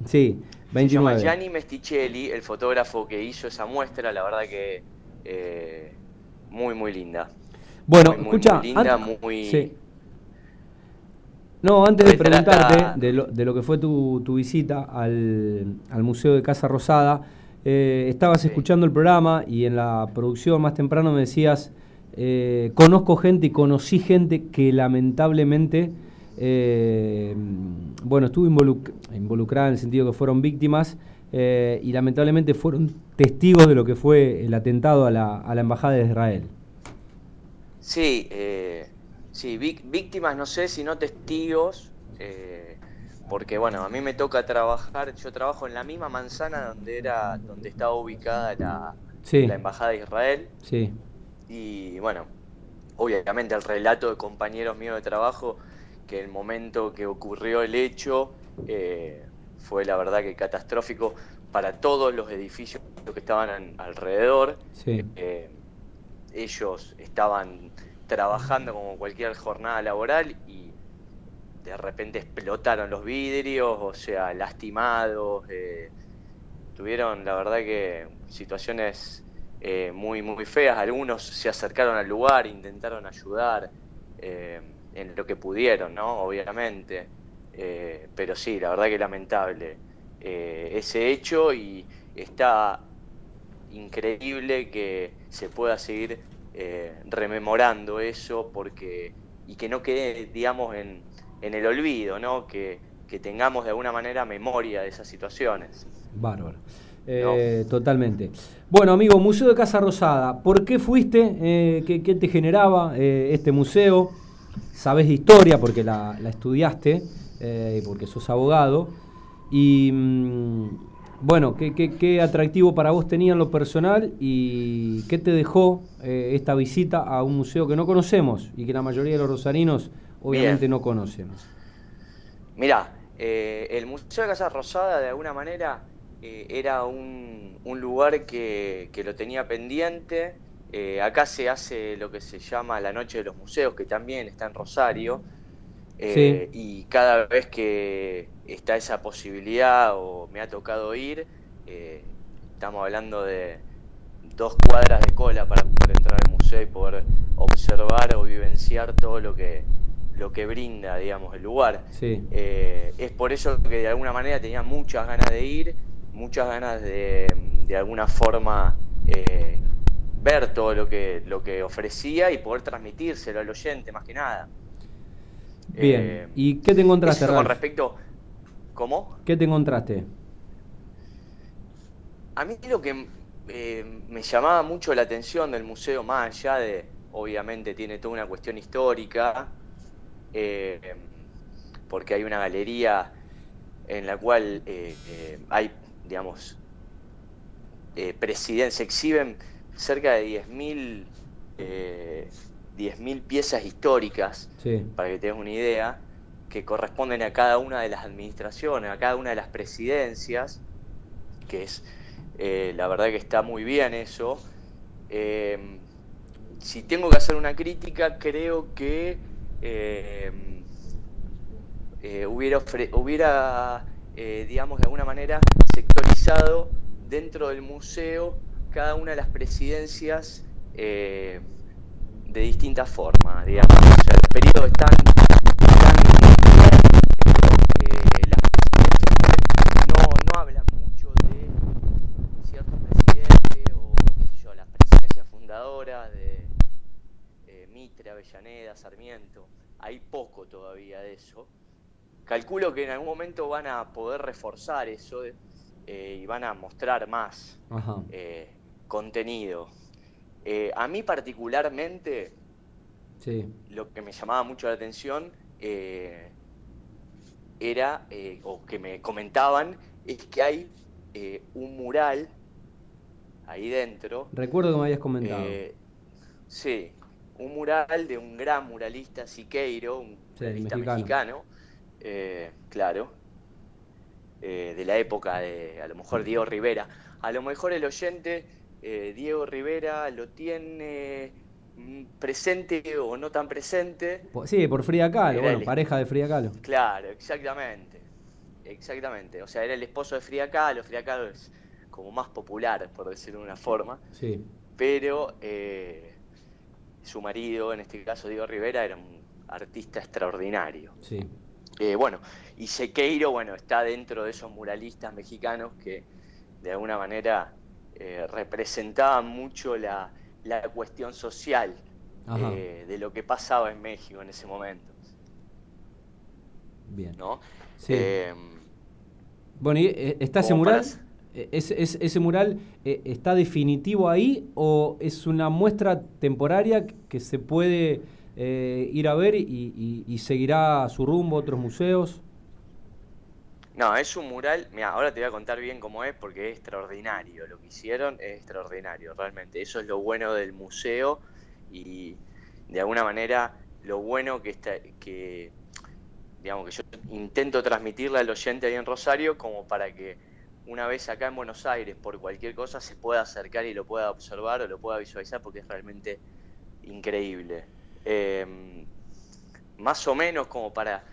Sí, Se llama 29. Gianni Mesticelli, el fotógrafo que hizo esa muestra, la verdad que eh, muy, muy linda. Bueno, Muy, escucha. muy linda, muy... sí. No, antes de preguntarte de lo, de lo que fue tu, tu visita al, al Museo de Casa Rosada, eh, estabas escuchando el programa y en la producción más temprano me decías, eh, conozco gente y conocí gente que lamentablemente, eh, bueno, estuvo involuc- involucrada en el sentido que fueron víctimas y lamentablemente fueron testigos de lo que fue el atentado a la, a la Embajada de Israel. Sí, sí, víc- víctimas, no sé si no testigos, eh, porque bueno, a mí me toca trabajar, yo trabajo en la misma manzana donde era, donde estaba ubicada la, Sí. la embajada de Israel Sí. y bueno, obviamente el relato de compañeros míos de trabajo que el momento que ocurrió el hecho eh, fue la verdad que catastrófico para todos los edificios que estaban an- alrededor. Sí. Eh, ellos estaban trabajando como cualquier jornada laboral y de repente explotaron los vidrios, o sea, lastimados. eh, tuvieron, la verdad que, situaciones eh, muy, muy feas. Algunos se acercaron al lugar, intentaron ayudar eh, en lo que pudieron, ¿no? Obviamente. Eh, pero sí, la verdad que lamentable eh, ese hecho y está increíble que se pueda seguir rememorando eso porque y que no quede, digamos, en, en el olvido, ¿no? Que, que tengamos de alguna manera memoria de esas situaciones. Bárbaro. Eh, Totalmente. Bueno, amigo, Museo de Casa Rosada, ¿por qué fuiste? Eh, ¿qué, qué, te generaba eh, este museo? Sabes de historia porque la, la estudiaste, porque sos abogado. Y mm, bueno, ¿qué, ¿qué, qué, atractivo para vos tenía en lo personal y qué te dejó esta visita a un museo que no conocemos y que la mayoría de los rosarinos obviamente Bien. no conocen? Mirá, eh, el Museo de Casa Rosada de alguna manera eh, era un, un lugar que, que, lo tenía pendiente. Eh, acá se hace lo que se llama la Noche de los Museos, que también está en Rosario. Sí. Y cada vez que está esa posibilidad o me ha tocado ir, estamos hablando de dos cuadras de cola para poder entrar al museo y poder observar o vivenciar todo lo que, lo que brinda, digamos, el lugar. Sí. Eh, es por eso que de alguna manera tenía muchas ganas de ir, muchas ganas de, de alguna forma, eh, ver todo lo que, lo que ofrecía y poder transmitírselo al oyente, más que nada. Bien, eh, ¿y qué te encontraste? Con respecto... ¿Cómo? ¿Qué te encontraste? A mí lo que me llamaba mucho la atención del museo, más allá de, obviamente tiene toda una cuestión histórica, eh, porque hay una galería en la cual eh, eh, hay, digamos, se exhiben cerca de 10.000 10.000 piezas históricas, sí. para que tengas una idea, que corresponden a cada una de las administraciones, a cada una de las presidencias, que es, la verdad que está muy bien eso. Si tengo que hacer una crítica, creo que eh, hubiera, hubiera digamos, de alguna manera sectorizado dentro del museo cada una de las presidencias de distintas formas, digamos. O sea, los periodos están, están eh, de ciertos presidentes o qué sé yo, las presidencias fundadoras de eh, Mitre, Avellaneda, Sarmiento. Hay poco todavía de eso. Calculo que en algún momento van a poder reforzar eso eh, y van a mostrar más eh, contenido. Eh, a mí particularmente, sí. lo que me llamaba mucho la atención era, o que me comentaban, es que hay un mural ahí dentro. Recuerdo que me habías comentado. Sí, un mural de un gran muralista Siqueiro, un sí, muralista mexicano, mexicano claro, de la época de, a lo mejor, Diego Rivera. A lo mejor el oyente eh, Diego Rivera lo tiene mm, presente o no tan presente. Sí, por Frida Kahlo, bueno, el... pareja de Frida Kahlo. Claro, exactamente. Exactamente. O sea, era el esposo de Frida Kahlo. Frida Kahlo es como más popular, por decirlo de una forma. Sí. Pero eh, su marido, en este caso Diego Rivera, era un artista extraordinario. Sí. Eh, bueno, y Sequeiro, bueno, está dentro de esos muralistas mexicanos que de alguna manera eh, representaban mucho la, la cuestión social eh, de lo que pasaba en México en ese momento. Bien. ¿No? Sí. Bueno, ¿y está ese mural? ¿Es, es, ¿Ese mural eh, está definitivo ahí o es una muestra temporaria que se puede eh, ir a ver y, seguirá su rumbo otros museos? No, es un mural, mira, ahora te voy a contar bien cómo es porque es extraordinario, lo que hicieron es extraordinario, realmente. Eso es lo bueno del museo y de alguna manera lo bueno que está, que digamos que yo intento transmitirle al oyente ahí en Rosario como para que una vez acá en Buenos Aires por cualquier cosa se pueda acercar y lo pueda observar o lo pueda visualizar porque es realmente increíble. Eh, más o menos como para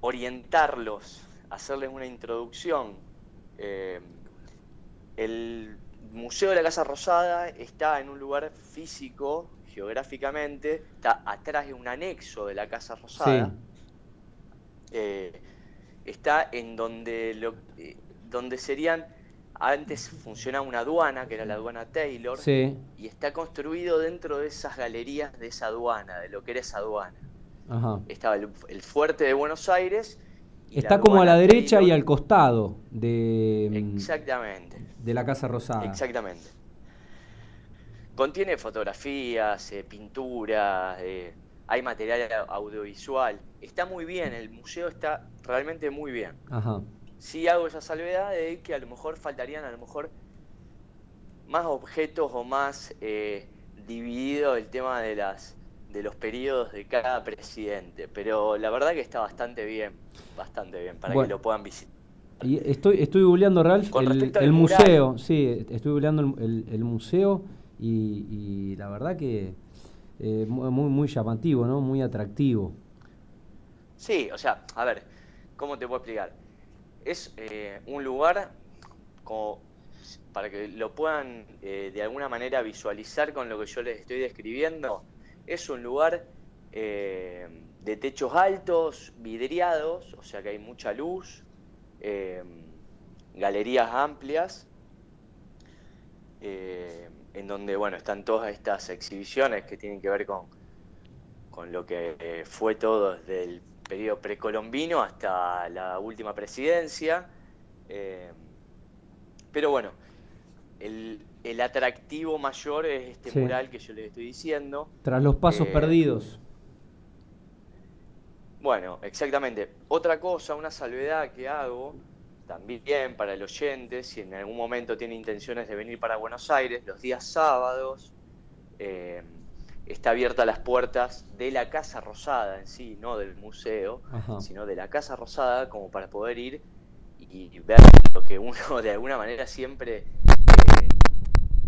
orientarlos hacerles una introducción. Eh, el Museo de la Casa Rosada está en un lugar físico, geográficamente, está atrás de un anexo de la Casa Rosada. Sí. Eh, está en donde, lo, eh, donde serían antes funcionaba una aduana, que era la aduana Taylor, Sí. y está construido dentro de esas galerías de esa aduana, de lo que era esa aduana. Ajá. Estaba el, el fuerte de Buenos Aires. y Está como a la derecha y al costado de, mm, Exactamente. de la Casa Rosada. Exactamente. Contiene fotografías, eh, pinturas, eh, hay material audiovisual. Está muy bien, el museo está realmente muy bien. Ajá. Sí hago esa salvedad de que a lo mejor faltarían a lo mejor más objetos o más eh, dividido el tema de las de los periodos de cada presidente, pero la verdad que está bastante bien, bastante bien para Bueno. que lo puedan visitar. Y estoy, estoy googleando, Ralph, Con el, mural. museo. Sí, estoy googleando el, el- el museo y, y la verdad que eh, mu- muy, muy llamativo, ¿no? Muy atractivo. Sí, o sea, a ver, ¿cómo te puedo explicar? Es eh, un lugar como para que lo puedan eh, de alguna manera visualizar con lo que yo les estoy describiendo. Es un lugar eh, de techos altos, vidriados, o sea que hay mucha luz, galerías amplias, en donde bueno están todas estas exhibiciones que tienen que ver con, con lo que fue todo desde el periodo precolombino hasta la última presidencia. eh, pero bueno, el, el atractivo mayor es este Sí. mural que yo les estoy diciendo. Tras los pasos Eh, perdidos. Bueno, exactamente. Otra cosa, una salvedad que hago también para el oyente, si en algún momento tiene intenciones de venir para Buenos Aires, los días sábados eh, está abierta las puertas de la Casa Rosada en sí, no del museo, Ajá. sino de la Casa Rosada como para poder ir y ver lo que uno de alguna manera siempre eh,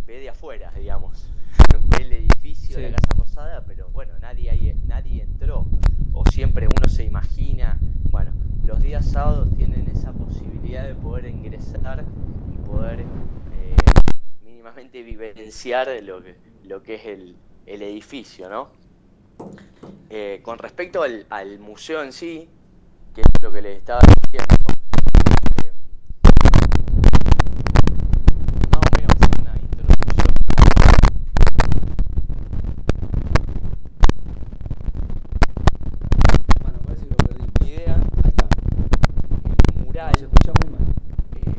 ve de afuera, digamos. ve el edificio de la Casa Rosada, pero bueno, nadie, ahí, nadie entró. O siempre uno se imagina, bueno, los días sábados tienen esa posibilidad de poder ingresar y poder eh, mínimamente vivenciar lo que, lo que es el, el edificio, ¿no? Eh, con respecto al, al museo en sí, que es lo que les estaba diciendo, eh, más o menos hacer una introducción Bueno, parece que lo perdí. idea, Ahí está. el mural Se escucha muy mal. eh,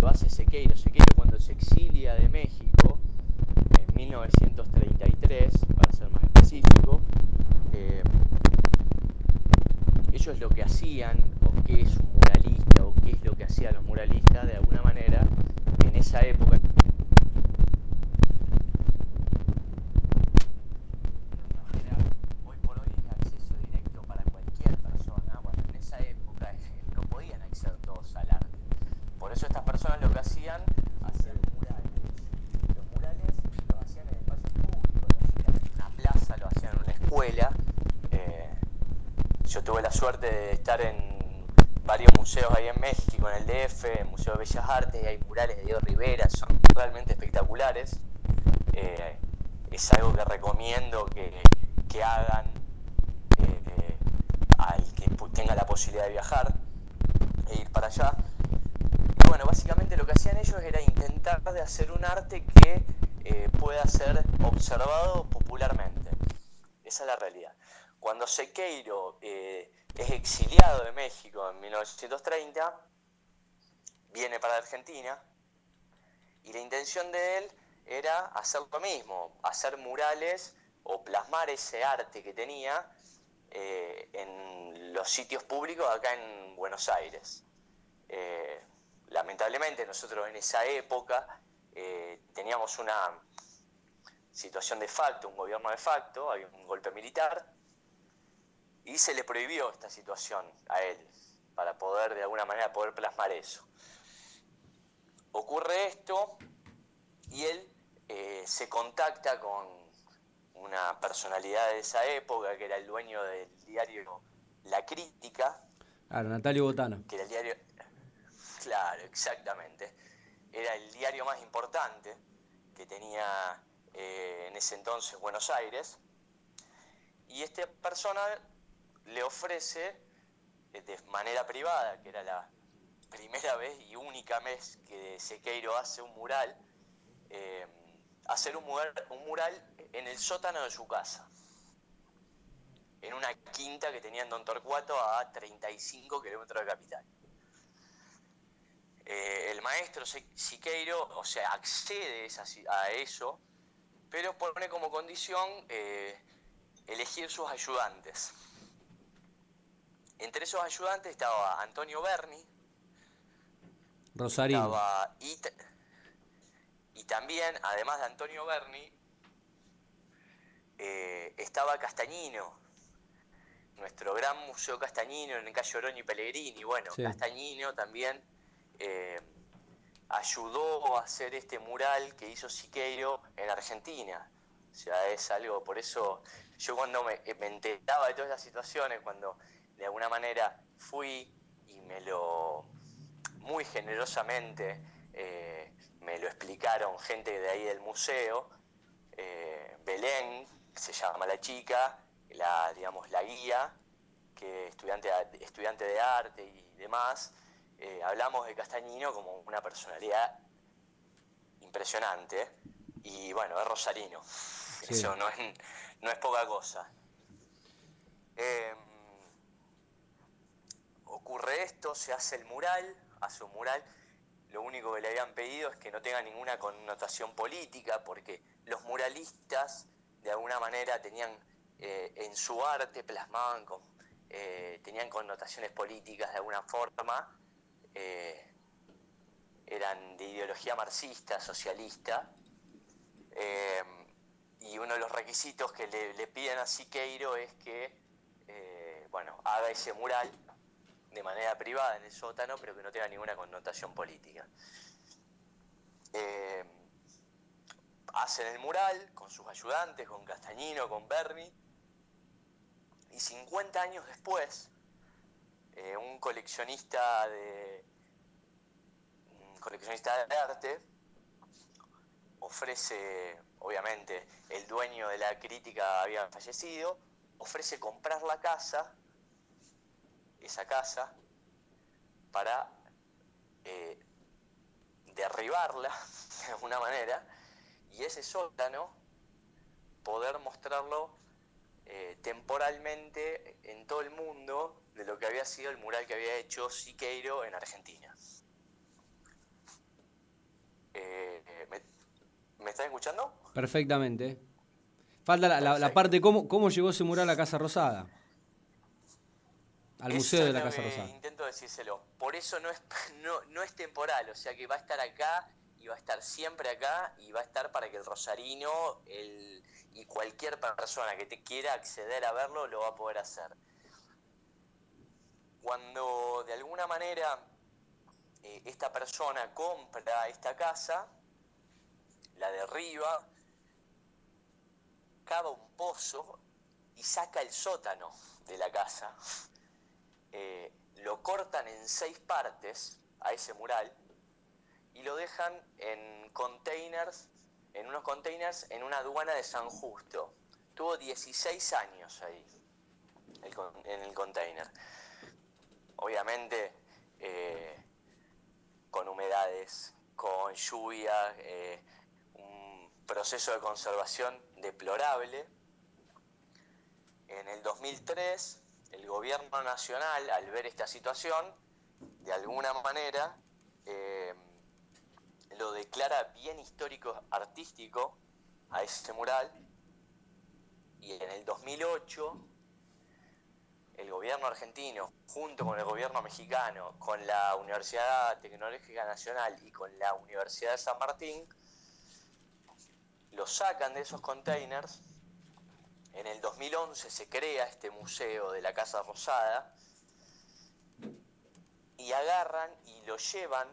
lo hace Sequeiro. Sequeiro cuando se exilia de México en 1933, para ser más específico, eh, ellos lo que hacían, o qué es un muralista, o qué es lo que hacían los muralistas, de alguna manera, en esa época. Hoy por hoy es acceso directo para cualquier persona. Bueno, en esa época eh, no podían acceder todos al arte. Por eso estas personas lo que hacían, hacían murales. Los murales los hacían en espacios públicos, lo hacían en una plaza, lo hacían en una escuela. Eh, yo tuve la suerte de estar en varios museos ahí en México, en el DF, el Museo de Bellas Artes, y hay murales de Diego Rivera, son realmente espectaculares. Eh, es algo que recomiendo que, que hagan eh, eh, al que pu- tenga la posibilidad de viajar e ir para allá. Y bueno, básicamente lo que hacían ellos era intentar de hacer un arte que eh, pueda ser observado popularmente. Esa es la realidad. Cuando Sequeiro eh, es exiliado de México en 1930, viene para Argentina y la intención de él era hacer lo mismo, hacer murales o plasmar ese arte que tenía eh, en los sitios públicos acá en Buenos Aires. Eh, lamentablemente nosotros en esa época eh, teníamos una situación de facto, un gobierno de facto, había un golpe militar y se le prohibió esta situación a él para poder de alguna manera poder plasmar eso. Ocurre esto y él eh, se contacta con una personalidad de esa época que era el dueño del diario La Crítica, Claro, Natalio Botana. que era el diario, claro, exactamente, era el diario más importante que tenía eh, en ese entonces Buenos Aires, y esta persona le ofrece eh, de manera privada, que era la, primera vez y única vez que Sequeiro hace un mural, eh, hacer un mural, en el sótano de su casa, en una quinta que tenía en Don Torcuato a 35 kilómetros de capital. Eh, el maestro Siqueiro, o sea, accede a eso, pero pone como condición eh, elegir sus ayudantes. Entre esos ayudantes estaba Antonio Berni, Rosarino. estaba y, también, además de Antonio Berni, eh, estaba Castañino, nuestro gran museo Castañino en el calle Oroño y Pellegrini. Bueno, Sí. Castañino también eh, ayudó a hacer este mural que hizo Siqueiro en Argentina. O sea, es algo, por eso yo cuando me, me enteraba de todas las situaciones, cuando de alguna manera fui y me lo, muy generosamente, eh, me lo explicaron gente de ahí del museo, eh, Belén, que se llama la chica, la, digamos, la guía, que estudiante, estudiante de arte y demás, eh, hablamos de Castañino como una personalidad impresionante y bueno, es rosarino, Sí. eso no es, no es poca cosa. Em, ocurre esto, se hace el mural, hace un mural, lo único que le habían pedido es que no tenga ninguna connotación política, porque los muralistas de alguna manera tenían eh, en su arte, plasmaban, con, eh, tenían connotaciones políticas de alguna forma, eh, eran de ideología marxista, socialista, y uno de los requisitos que le, piden a Siqueiro es que, bueno, haga ese mural de manera privada en el sótano, pero que no tenga ninguna connotación política. Eh, hacen el mural con sus ayudantes, con Castañino, con Berni, y 50 años después, eh, un coleccionista de coleccionista de arte ofrece, obviamente, el dueño de la crítica había fallecido, ofrece comprar la casa, esa casa, para eh, derribarla de alguna manera y ese sótano poder mostrarlo eh, temporalmente en todo el mundo de lo que había sido el mural que había hecho Siqueiro en Argentina. Eh, ¿me, ¿Me están escuchando? Perfectamente. Falta la, la- la parte, ¿cómo, ¿cómo llegó ese mural a Casa Rosada? Al Museo de la Casa Rosada. Intento decírselo. Por eso no es, no, no es temporal, o sea que va a estar acá y va a estar siempre acá y va a estar para que el rosarino el, y cualquier persona que te quiera acceder a verlo lo va a poder hacer. Cuando de alguna manera eh, esta persona compra esta casa, la derriba, cava un pozo y saca el sótano de la casa, eh, lo cortan en seis partes a ese mural y lo dejan en containers, en unos containers en una aduana de San Justo. Tuvo 16 años ahí, en el container. Obviamente, eh, con humedades, con lluvia, eh, un proceso de conservación deplorable. En el 2003, el gobierno nacional, al ver esta situación, de alguna manera, eh, lo declara bien histórico artístico a ese mural. Y en el 2008 el gobierno argentino junto con el gobierno mexicano con la Universidad Tecnológica Nacional y con la Universidad de San Martín lo sacan de esos containers en el 2011 se crea este museo de la Casa Rosada y agarran y lo llevan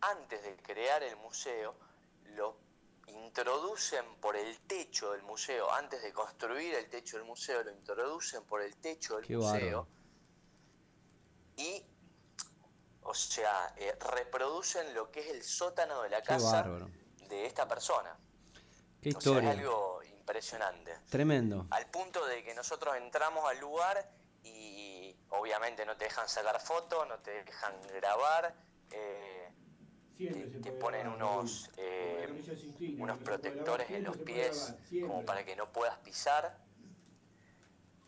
antes de crear el museo, lo introducen por el techo del museo, antes de construir el techo del museo, lo introducen por el techo del Qué museo y, o sea, eh, reproducen lo que es el sótano de la Qué casa bárbaro. de esta persona. Qué O sea, historia. es algo impresionante. Tremendo. Al punto de que nosotros entramos al lugar y obviamente no te dejan sacar fotos, no te dejan grabar. eh, te, ponen unos, eh, unos protectores en los pies como para que no puedas pisar.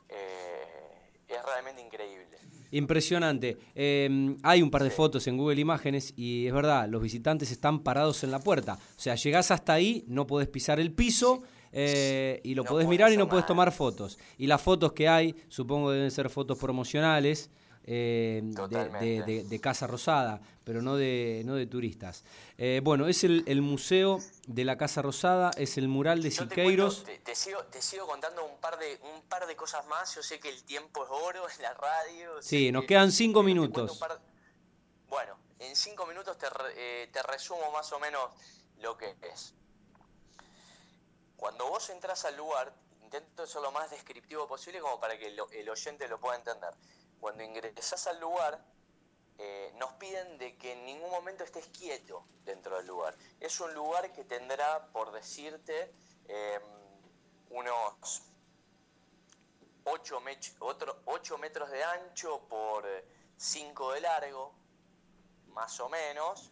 Eh, es realmente increíble. Impresionante. Eh, hay un par de fotos en Google Imágenes y es verdad, los visitantes están parados en la puerta. O sea, llegás hasta ahí, no podés pisar el piso eh, y lo No podés mirar y no nada. tomar fotos. Y las fotos que hay, supongo deben ser fotos promocionales eh, de, de- de- de Casa Rosada, pero no de, no de turistas. Eh, bueno, es el, el museo de la Casa Rosada, es el mural de Yo te, Siqueiros. cuento, te, te sigo, te sigo contando un par, de, un par de cosas más. Yo sé que el tiempo es oro en la radio. Sí, nos que- quedan cinco minutos. par- Bueno, en cinco minutos te, eh, te resumo más o menos lo que es. Cuando vos entras al lugar, intento ser lo más descriptivo posible como para que el oyente lo pueda entender. Cuando ingresás al lugar, eh, nos piden de que en ningún momento estés quieto dentro del lugar. Es un lugar que tendrá, por decirte, eh, unos 8, metros de ancho por 5 de largo, más o menos.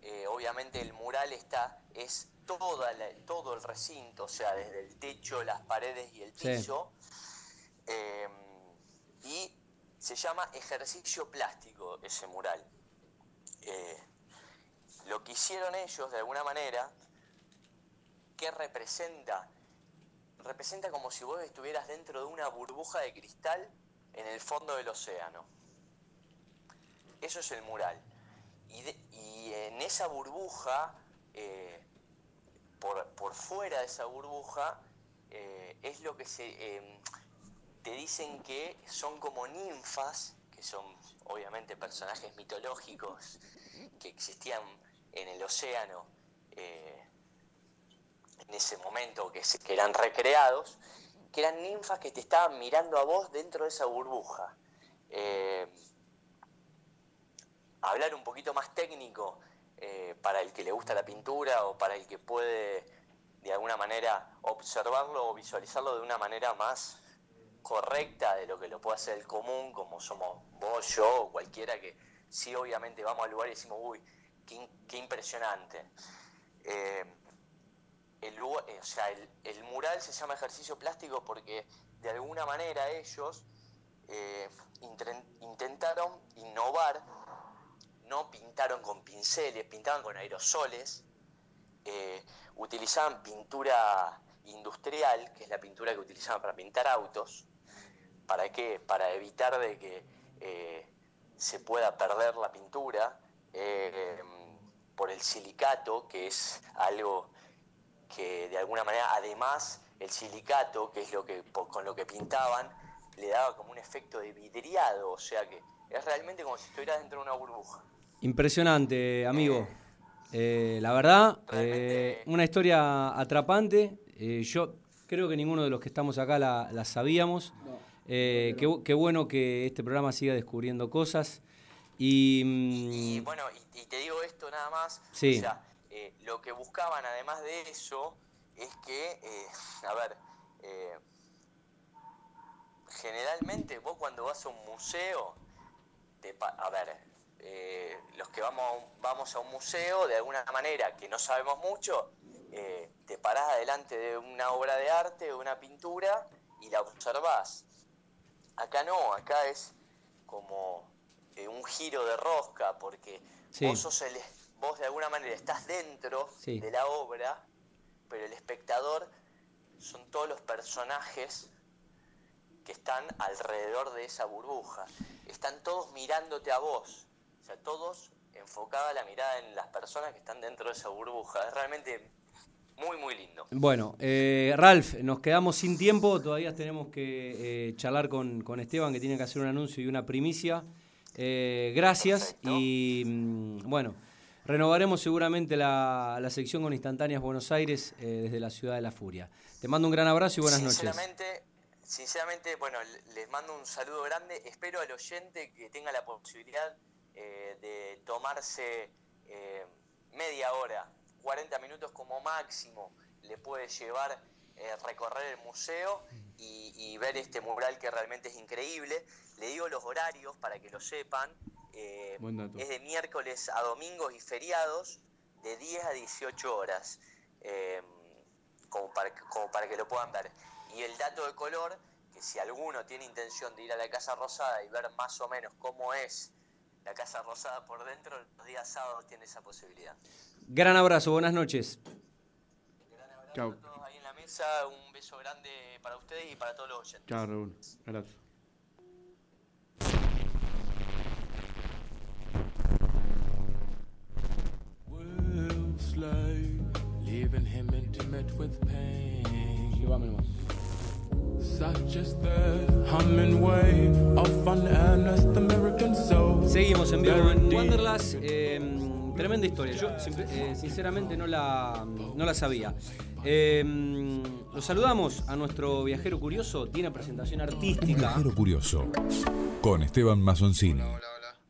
Eh, obviamente el mural está, es toda la- todo el recinto, o sea, desde el techo, las paredes y el Sí. piso. Eh, y se llama ejercicio plástico ese mural. Eh, lo que hicieron ellos, de alguna manera, ¿qué representa? Representa como si vos estuvieras dentro de una burbuja de cristal en el fondo del océano. Eso es el mural. Y, de- y en esa burbuja, eh, por, por fuera de esa burbuja, eh, es lo que se... eh, te dicen que son como ninfas, que son obviamente personajes mitológicos que existían en el océano eh, en ese momento, que, se- que eran recreados, que eran ninfas que te estaban mirando a vos dentro de esa burbuja. Eh, hablar un poquito más técnico eh, para el que le gusta la pintura o para el que puede de alguna manera observarlo o visualizarlo de una manera más correcta de lo que lo puede hacer el común, como somos vos, yo o cualquiera que sí obviamente vamos al lugar y decimos, uy, qué, impresionante. Eh, eh, el, mural se llama ejercicio plástico porque de alguna manera ellos intentaron innovar, no pintaron con pinceles, pintaban con aerosoles, eh, utilizaban pintura industrial, que es la pintura que utilizaban para pintar autos. ¿Para qué? Para evitar de que eh, se pueda perder la pintura eh, por el silicato, que es algo que de alguna manera, además, el silicato, que es lo que con lo que pintaban, le daba como un efecto de vidriado, o sea que es realmente como si estuvieras dentro de una burbuja. Impresionante, amigo. Eh, la verdad, eh, una historia atrapante. Eh, yo creo que ninguno de los que estamos acá la, la sabíamos. Eh, qué, bu- qué bueno que este programa siga descubriendo cosas. Y, mm, Y bueno, y, y te digo esto nada más, Sí. o sea, eh, lo que buscaban además de eso es que, eh, a ver, eh, generalmente vos cuando vas a un museo, te a ver, eh, los que vamos a, un, vamos a un museo, de alguna manera, que no sabemos mucho, eh, te parás adelante de una obra de arte, de una pintura, y la observás. Acá no, acá es como eh, un giro de rosca, porque Sí. vos, sos el- vos de alguna manera estás dentro Sí. de la obra, pero el espectador son todos los personajes que están alrededor de esa burbuja. Están todos mirándote a vos. O sea, todos enfocada la mirada en las personas que están dentro de esa burbuja. Es realmente muy, muy lindo. bueno, eh, Ralph, nos quedamos sin tiempo. Todavía tenemos que eh, charlar con, con Esteban, que tiene que hacer un anuncio y una primicia. Eh, gracias. Y mm, bueno, renovaremos seguramente la, la sección con instantáneas Buenos Aires eh, desde la ciudad de la furia. Te mando un gran abrazo y buenas noches. Sinceramente, sinceramente, bueno, les mando un saludo grande. Espero al oyente que tenga la posibilidad eh, de tomarse eh, media hora, 40 minutos como máximo, le puede llevar eh, recorrer el museo y, y ver este mural que realmente es increíble. Le digo los horarios para que lo sepan. Eh, es de miércoles a domingos y feriados de 10 a 18 horas, como, para, que- como para que lo puedan ver. Y el dato de color, que si alguno tiene intención de ir a la Casa Rosada y ver más o menos cómo es la Casa Rosada por dentro, los días sábados tiene esa posibilidad. Gran abrazo, buenas noches. Chao. Todos ahí en la mesa, un beso grande para ustedes y para todos los oyentes. Chao, Raúl. Gracias. will slay, leaving him intimate with pain. Such is the humming way of an earnest American soul. Seguimos en vivo en Wanderlust. eh, tremenda historia. Yo eh, sinceramente no la, no la sabía. Eh, lo saludamos a nuestro viajero curioso. Tiene presentación artística. Viajero curioso. Con Esteban Mazoncini.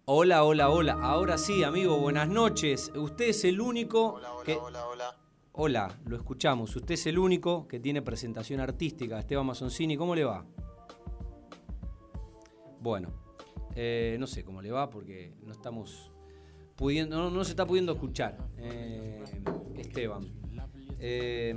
Hola, hola, hola. Ahora sí, amigo, buenas noches. Usted es el único que... Hola, hola. Hola, lo escuchamos. Usted es el único que tiene presentación artística. Esteban Mazoncini, ¿cómo le va? Bueno, eh, no sé cómo le va porque no estamos pudiendo, no, no se está pudiendo escuchar, eh, Esteban. Eh,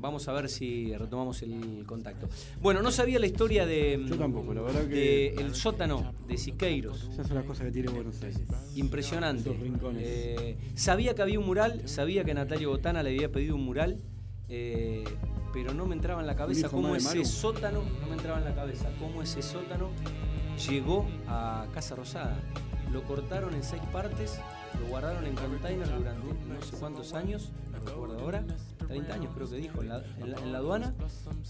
vamos a ver si retomamos el contacto. Bueno, no sabía la historia de. Yo tampoco, la verdad que- de el sótano de Siqueiros. Esas son las cosas que tiene Buenos Aires. Impresionante. Esos rincones. Sabía que había un mural, sabía que Natalio Botana le había pedido un mural, eh, pero no me entraba en la cabeza cómo ese sótano, no me entraba en la cabeza cómo ese sótano llegó a Casa Rosada. Lo cortaron en seis partes, lo guardaron en containers durante no sé cuántos años, no recuerdo ahora, 30 años creo que dijo en la, en la- en la aduana,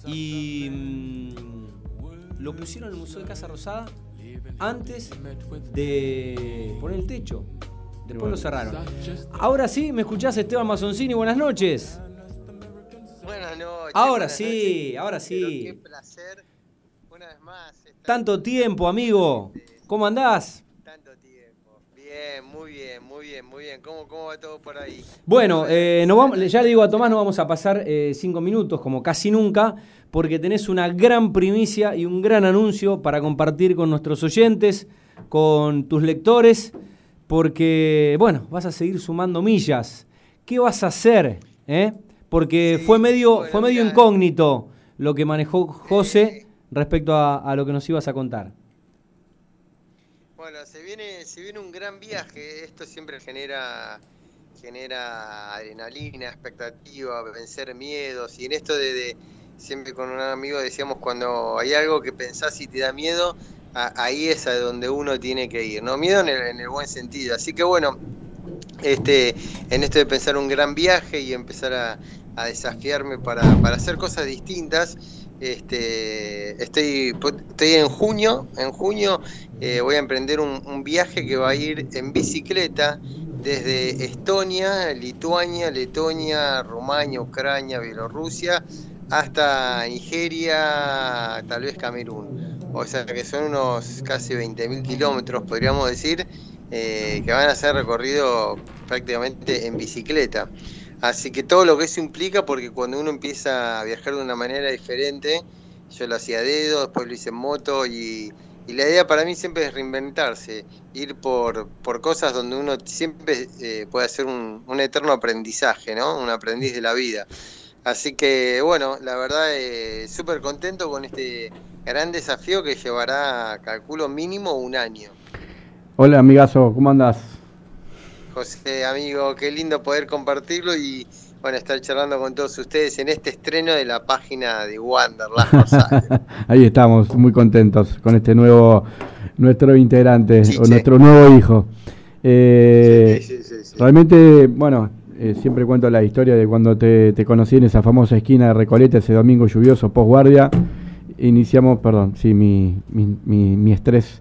y mm, lo pusieron en el Museo de Casa Rosada antes de poner el techo. Después bueno. lo cerraron. Ahora sí, ¿me escuchás Esteban Mazoncini? Buenas noches. Buenas noches. Ahora buenas sí, noches. ahora Pero sí. Qué placer, una vez más, Tanto tiempo, amigo. ¿Cómo andás? tanto tiempo. Bien, muy bien, muy bien, muy bien. ¿Cómo, cómo va todo por ahí? Bueno, eh, nos vamos, ya le digo a Tomás, no vamos a pasar eh, cinco minutos, como casi nunca, porque tenés una gran primicia y un gran anuncio para compartir con nuestros oyentes, con tus lectores, porque, bueno, vas a seguir sumando millas. ¿Qué vas a hacer? eh? Porque fue medio, bueno, fue medio incógnito lo que manejó José respecto a, a lo que nos ibas a contar. Bueno, se viene, se viene un gran viaje. Esto siempre genera, genera adrenalina, expectativa, vencer miedos. Y en esto de, de- siempre con un amigo decíamos cuando hay algo que pensás y te da miedo, ahí es a donde uno tiene que ir. No miedo en el, en el buen sentido. Así que bueno, este, en esto de pensar un gran viaje y empezar a, a desafiarme para, para hacer cosas distintas. Este, estoy, estoy en junio, en junio eh, voy a emprender un, un viaje que va a ir en bicicleta desde Estonia, Lituania, Letonia, Rumania, Ucrania, Bielorrusia, hasta Nigeria, tal vez Camerún. O sea que son unos casi 20.000 kilómetros, podríamos decir, eh, que van a ser recorrido prácticamente en bicicleta. Así que todo lo que eso implica, porque cuando uno empieza a viajar de una manera diferente, yo lo hacía a dedo, después lo hice en moto y, la idea para mí siempre es reinventarse, ir por, por cosas donde uno siempre eh, puede hacer un, un eterno aprendizaje, ¿no? Un aprendiz de la vida. Así que bueno, la verdad eh, súper contento con este gran desafío que llevará, calculo, mínimo un año. Hola, amigazo, ¿cómo andás? José, amigo, qué lindo poder compartirlo y bueno, estar charlando con todos ustedes en este estreno de la página de Wanderlust. Ahí estamos, muy contentos con este nuevo, nuestro integrante, o nuestro nuevo hijo. Eh, Sí, sí, sí. Realmente, bueno, eh, siempre cuento la historia de cuando te, te conocí en esa famosa esquina de Recoleta, ese domingo lluvioso, postguardia. Iniciamos, perdón, sí, mi, mi, mi- mi estrés.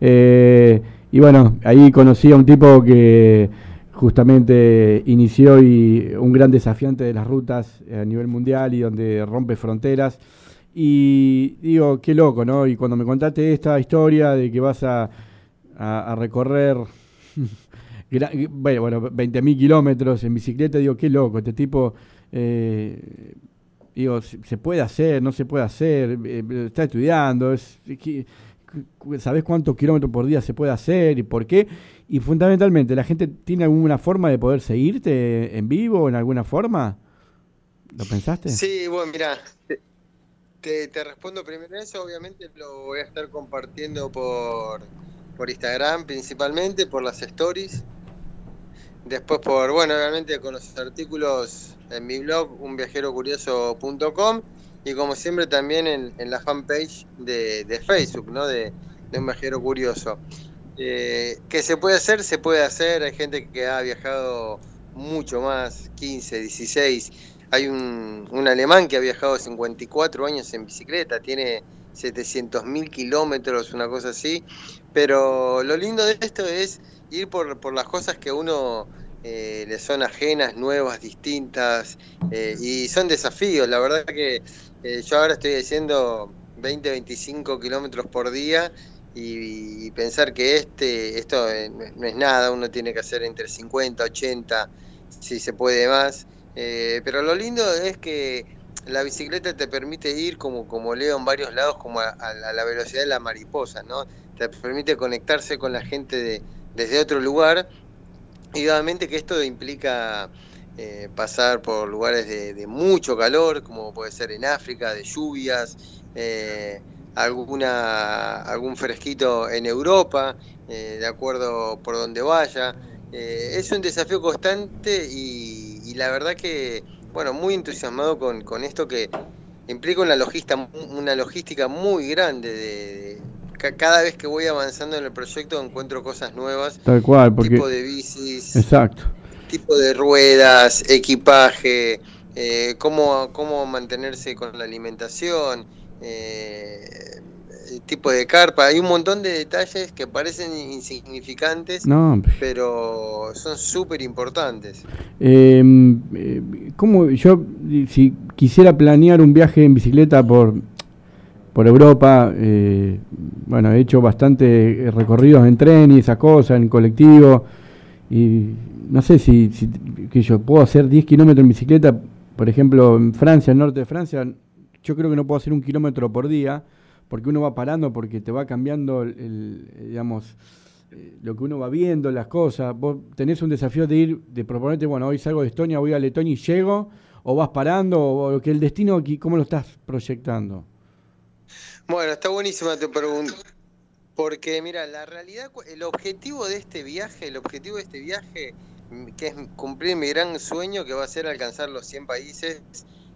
Eh, y bueno, ahí conocí a un tipo que justamente inició y un gran desafiante de las rutas a nivel mundial y donde rompe fronteras. Y digo, qué loco, ¿no? Y cuando me contaste esta historia de que vas a, a- recorrer bueno, bueno, 20.000 kilómetros en bicicleta, digo, qué loco, este tipo... eh, digo, se puede hacer, no se puede hacer, eh, está estudiando, es, ¿sabés cuántos kilómetros por día se puede hacer y por qué? Y fundamentalmente, ¿la gente tiene alguna forma de poder seguirte en vivo, en alguna forma? ¿Lo pensaste? Sí, bueno, mira, te- te respondo primero eso. Obviamente lo voy a estar compartiendo por, por Instagram principalmente, por las stories. Después por, bueno, obviamente con los artículos en mi blog, unviajerocurioso.com y como siempre también en, la fanpage de, Facebook, ¿no? De, Un Viajero Curioso. Eh, que se puede hacer, se puede hacer. Hay gente que ha viajado mucho más, 15, 16. Hay un, un alemán que ha viajado 54 años en bicicleta, tiene 700 mil kilómetros, una cosa así. Pero lo lindo de esto es ir por, por las cosas que uno eh, le son ajenas, nuevas, distintas, eh, y son desafíos. La verdad que eh, yo ahora estoy haciendo 20, 25 kilómetros por día y, pensar que este esto eh, no es- nada, uno tiene que hacer entre 50, 80, si se puede más. Eh, pero lo lindo es que la bicicleta te permite ir, como, como leo en varios lados, como a, a a la velocidad de la mariposa, ¿no? Te permite conectarse con la gente de- desde otro lugar. Y que esto implica eh, pasar por lugares de, de mucho calor, como puede ser en África, de lluvias, eh, alguna, algún fresquito en Europa, eh, de acuerdo por donde vaya. Eh, es un desafío constante y, la verdad que, bueno, muy entusiasmado con, esto que implica una, logista, una logística muy grande. De, cada vez que voy avanzando en el proyecto encuentro cosas nuevas, Tal cual, porque... tipo de bicis, Exacto. tipo de ruedas, equipaje, eh, cómo, cómo mantenerse con la alimentación, eh, el tipo de carpa. Hay un montón de detalles que parecen insignificantes, No, pero son súper importantes. Eh, eh, ¿Cómo yo, si quisiera planear un viaje en bicicleta por, por Europa, eh, bueno, he hecho bastante recorridos en tren y esas cosas, en colectivo, y no sé si, si que yo puedo hacer 10 kilómetros en bicicleta, por ejemplo, en Francia, en el norte de Francia, yo creo que no puedo hacer un kilómetro por día, porque uno va parando, porque te va cambiando el, digamos, eh, lo que uno va viendo, las cosas. Vos tenés un desafío de ir, de proponerte, bueno, hoy salgo de Estonia, voy a Letonia y llego, o vas parando, o que el destino, aquí, ¿cómo lo estás proyectando? Bueno, está buenísima tu pregunta. Porque mira, la realidad, el objetivo de este viaje, el objetivo de este viaje, mm, que es cumplir mi gran sueño, que va a ser alcanzar los 100 países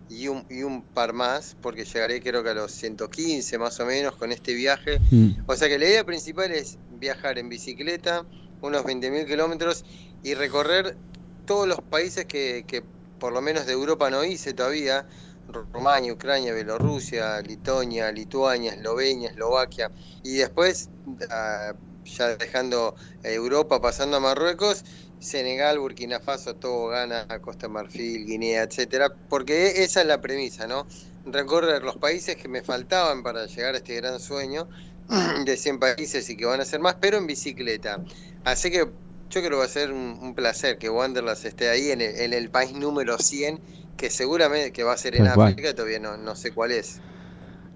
y un, y un par más, porque llegaré creo que a los 115 más o menos con este viaje. O sea que la idea principal es viajar en bicicleta unos 20.000 kilómetros y recorrer todos los países que, que por lo menos de Europa no hice todavía. Rumania, Ucrania, Bielorrusia, Litonia, Lituania, Eslovenia, Eslovaquia. Y después, ah, ya dejando Europa, pasando a Marruecos, Senegal, Burkina Faso, Togo, Ghana, Costa Marfil, Guinea, etcétera, porque esa es la premisa, ¿no? Recorrer los países que me faltaban para llegar a este gran sueño de 100 países y que van a ser más, pero en bicicleta. Así que yo creo que va a ser un, un placer que Wanderlust esté ahí en el, en el país número 100, que seguramente que va a ser en Tal cual. África, todavía no, no sé cuál es.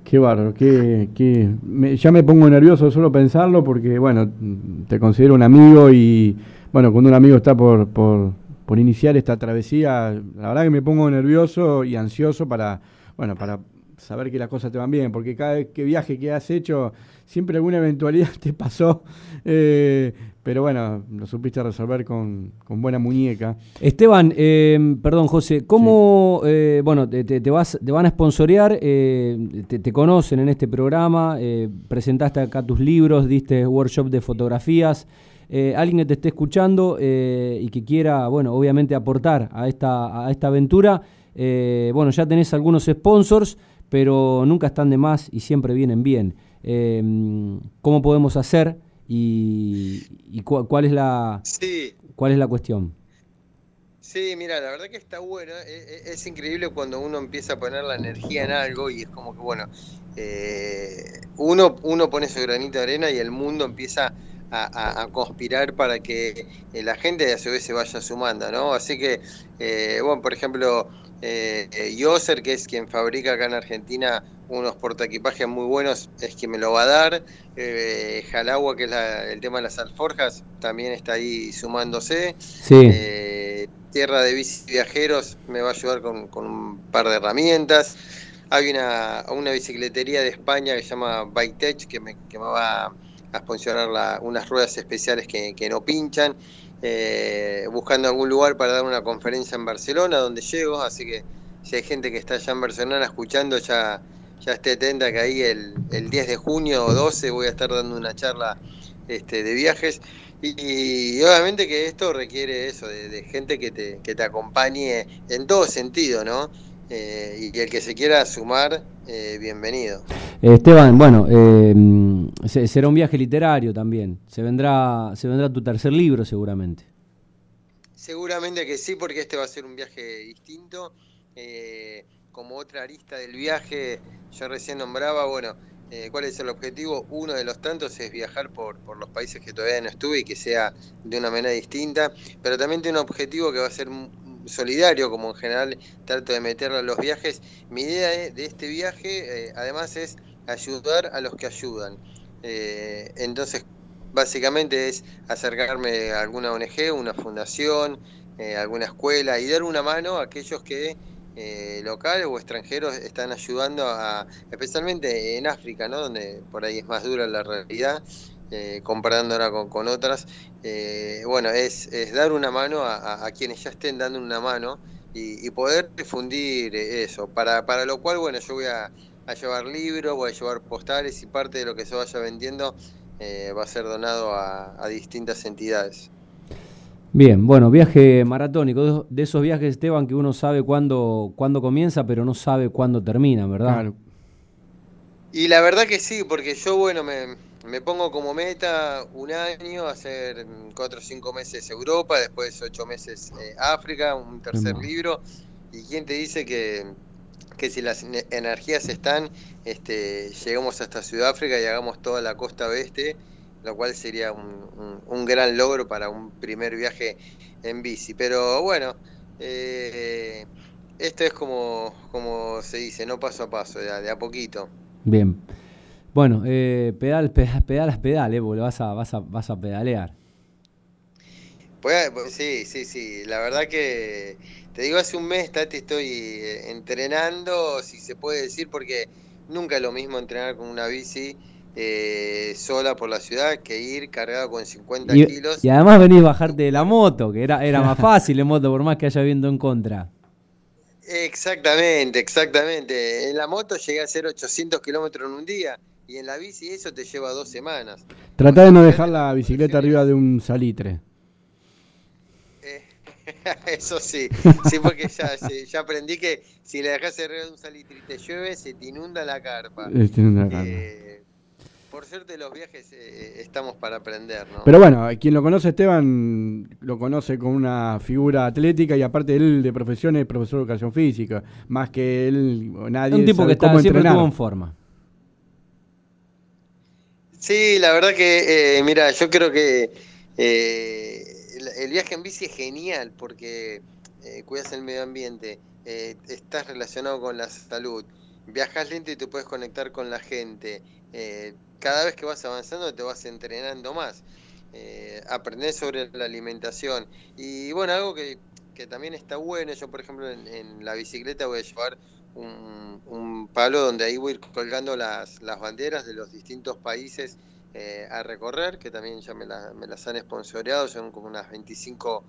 Qué bárbaro, qué, qué- me- ya me pongo nervioso solo pensarlo porque, bueno, te considero un amigo y, bueno, cuando un amigo está por, por, por iniciar esta travesía, la verdad que me pongo nervioso y ansioso para, bueno, para saber que las cosas te van bien, porque cada vez que viaje que has hecho, siempre alguna eventualidad te pasó, eh, pero bueno, lo supiste resolver con, con buena muñeca. Esteban, eh, perdón José, ¿cómo, eh, bueno, te, te- vas, te van a sponsorear, eh, te, te conocen en este programa, presentaste acá tus libros, diste workshop de fotografías, alguien que te esté escuchando y que quiera, bueno, obviamente aportar a esta, a esta aventura, bueno, ya tenés algunos sponsors, pero nunca están de más y siempre vienen bien. ¿Cómo podemos hacer y, y cu- cuál es la Sí. cuál es la cuestión? Sí, mira, la verdad que está bueno. e- e- Es, increíble cuando uno empieza a poner la energía en algo y es como que, bueno, eh, uno, uno pone su granito de arena y el mundo empieza a, a- a conspirar para que eh, la gente a su vez se vaya sumando, ¿no? Así que, eh, bueno, por ejemplo, Eh, eh, Yoser, que es quien fabrica acá en Argentina unos portaequipajes muy buenos, es quien me lo va a dar. Eh, Jalagua, que es la- el tema de las alforjas, también está ahí sumándose. Sí. Eh, Tierra de Bici Viajeros me va a ayudar con, con un par de herramientas. Hay una, una bicicletería de España que se llama Bike que me, que me va a sponsorar la- unas ruedas especiales que, que no pinchan. Eh, buscando algún lugar para dar una conferencia en Barcelona donde llego, así que si hay gente que está allá en Barcelona escuchando, ya, ya esté atenta que ahí el, el 10 de junio o 12 voy a estar dando una charla este, de viajes. Y, y obviamente que esto requiere eso, de, de gente que te, que te acompañe en todo sentido, ¿no? Eh, y el que se quiera sumar, eh, bienvenido. Esteban, bueno, eh, se- será un viaje literario también. Se vendrá, se vendrá tu tercer libro seguramente. Seguramente que sí, porque este va a ser un viaje distinto. Eh, como otra arista del viaje, yo recién nombraba, bueno, eh, ¿cuál es el objetivo? Uno de los tantos es viajar por, los países que todavía no estuve y que sea de una manera distinta, pero también tiene un objetivo que va a ser solidario, como en general trato de meterlo a los viajes. Mi idea de, de este viaje, eh, además, es ayudar a los que ayudan. Eh, entonces, básicamente es acercarme a alguna ONG, una fundación, alguna escuela y dar una mano a aquellos que eh, locales o extranjeros están ayudando a, especialmente en África, ¿no? donde por ahí es más dura la realidad, eh, comparándola con, con otras. Eh, bueno, es, es dar una mano a, a- quienes ya estén dando una mano y, poder difundir eso, para, para lo cual, bueno, yo voy a, a llevar libros, voy a llevar postales y parte de lo que se vaya vendiendo eh, va a ser donado a distintas entidades. Bien, bueno, viaje maratónico, de- esos viajes, Esteban, que uno sabe cuándo, cuándo comienza, pero no sabe cuándo termina, ¿verdad? Claro. Y la verdad que sí, porque yo, bueno, me, me pongo como meta un año, hacer cuatro o cinco meses Europa, después ocho meses eh, África, un tercer libro. ¿Y quién te dice que, que si las ne- energías están, este, llegamos hasta Sudáfrica y hagamos toda la costa oeste, lo cual sería un, un- un gran logro para un primer viaje en bici. Pero bueno, eh, esto es como, como se dice, no paso a paso, de a, de a poquito. Bien. Bueno, eh, pedal, pedal, pedalas, pedal, eh, porque vas a, vas a, vas a pedalear. Pues, pues, sí, sí, sí. La verdad que te digo, hace un mes Tati, estoy eh, entrenando, si se puede decir, porque nunca es lo mismo entrenar con una bici eh, sola por la ciudad que ir cargado con 50 Y, kilos. y además venís bajarte de la moto, que era, era más fácil en moto, por más que haya viento en contra. Exactamente, exactamente. En la moto llegué a hacer 800 kilómetros en un día y en la bici eso te lleva dos semanas. Tratá de no dejar la bicicleta arriba de un salitre. Eso sí, sí, porque ya, ya aprendí que si le dejas arriba de un salitre y te llueve, se te inunda la carpa. Este, una carpa. Eh, por suerte los viajes eh, estamos para aprender, ¿no? Pero bueno, quien lo conoce, Esteban, lo conoce con una figura atlética y aparte él de profesión es profesor de educación física. Más que él, o nadie un tipo sabe que está, cómo siempre entrenar. estuvo en forma. Sí, la verdad que, eh, mira, yo creo que eh, el, el viaje en bici es genial porque eh, cuidas el medio ambiente, eh, estás relacionado con la salud, viajas lento y te puedes conectar con la gente. Eh, cada vez que vas avanzando te vas entrenando más, eh, sobre la alimentación. Y bueno, algo que, que también está bueno, yo por ejemplo en, la bicicleta voy a llevar un, un palo donde ahí voy a ir colgando las, las banderas de los distintos países eh, a recorrer, que también ya me, la- me las han sponsoreado, son como unas 25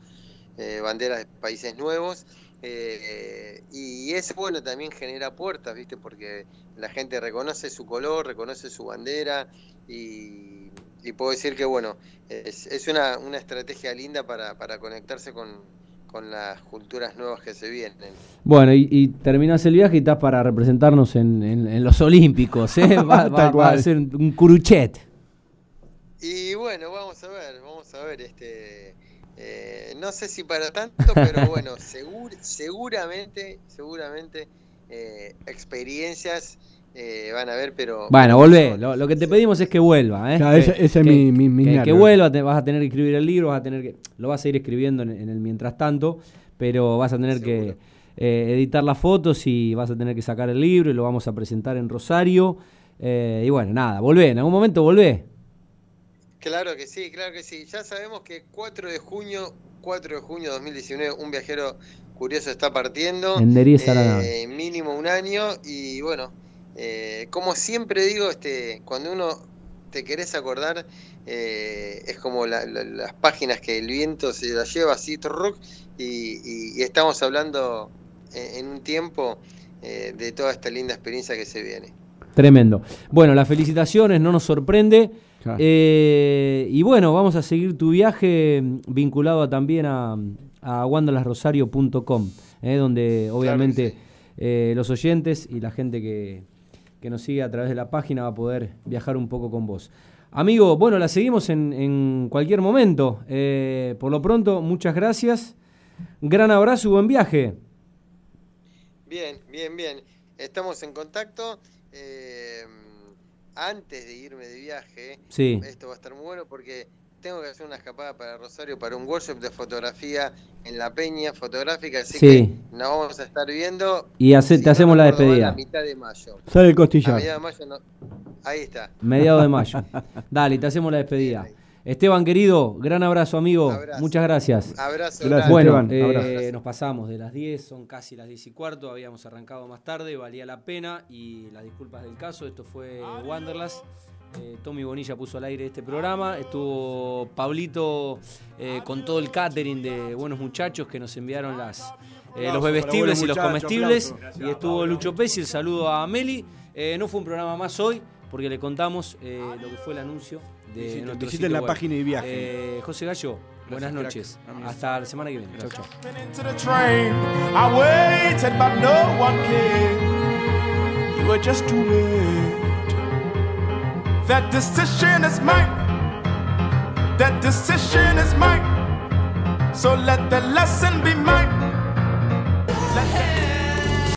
eh, banderas de países nuevos. Eh, y eso, bueno, también genera puertas, ¿viste? Porque la gente reconoce su color, reconoce su bandera y, y puedo decir que, bueno, es, es una, una estrategia linda para, para conectarse con, con las culturas nuevas que se vienen. Bueno, y, y terminás el viaje y estás para representarnos en, en- en los Olímpicos, ¿eh? Va, va- va a ser un curuchet. Y bueno, vamos a ver, vamos a ver, este, eh, no sé si para tanto, pero bueno, segur- seguramente, seguramente eh, experiencias eh, van a ver, pero Bueno, volvé. Lo, lo que te pedimos es que vuelva, ¿eh? Claro, que, ese- ese es que- mi- mi- mi que- que vuelva, te- vas a tener que escribir el libro, vas a tener que, lo vas a ir escribiendo en, en el mientras tanto, pero vas a tener que, eh, editar las fotos y vas a tener que sacar el libro y lo vamos a presentar en Rosario. Eh, y bueno, nada, volvé, en algún momento volvé. Claro que sí, claro que sí. Ya sabemos que 4 de junio, 4 de junio de 2019, un viajero curioso está partiendo. Eh, mínimo un año y bueno, eh, como siempre digo, este, cuando uno te querés acordar, eh, es como la- la- las páginas que el viento se las lleva así, trrruc, y, y- y estamos hablando en, en un tiempo eh, de toda esta linda experiencia que se viene. Tremendo. Bueno, las felicitaciones, no nos sorprende. Claro. Eh, y bueno, vamos a seguir tu viaje vinculado a- también a, a wanderlasrosario.com, eh, donde obviamente eh, los oyentes y la gente que, que nos sigue a través de la página va a poder viajar un poco con vos. Amigo, bueno, la seguimos en, en cualquier momento. Eh, por lo pronto, muchas gracias. Gran abrazo y buen viaje. Bien, bien, bien. Estamos en contacto. Eh, antes de irme de viaje, Sí. esto va a estar muy bueno porque tengo que hacer una escapada para Rosario para un workshop de fotografía en la Peña Fotográfica, así Sí. que nos vamos a estar viendo. Y hace- si te no hacemos la despedida. A mitad de mayo. Sale el A costillar. mitad de mayo no- Ahí está. Mediados de mayo. Dale, te hacemos la despedida. Esteban, querido, gran abrazo, amigo. Abrazo. Muchas gracias. Abrazo. Gracias. Bueno, Esteban, eh, abrazo. nos pasamos de las 10, son casi las 10 y cuarto, habíamos arrancado más tarde, valía la pena y las disculpas del caso, esto fue Wanderlust. Eh, Tommy Bonilla puso al aire este programa, estuvo Pablito eh, con todo el catering de buenos muchachos que nos enviaron las, eh, los bebestibles y los comestibles. Y estuvo Lucho Pez y el saludo a Meli. Eh, no fue un programa más hoy porque le contamos eh, lo que fue el anuncio de Visiten- nuestro visiten sitio la web. página y viajen. Eh, José Gallo, buenas noches. Hasta la semana que viene. Chau, chau. into the train. I waited, but no one came. You were just too late. That decision is mine. That decision is mine. So let the lesson be mine.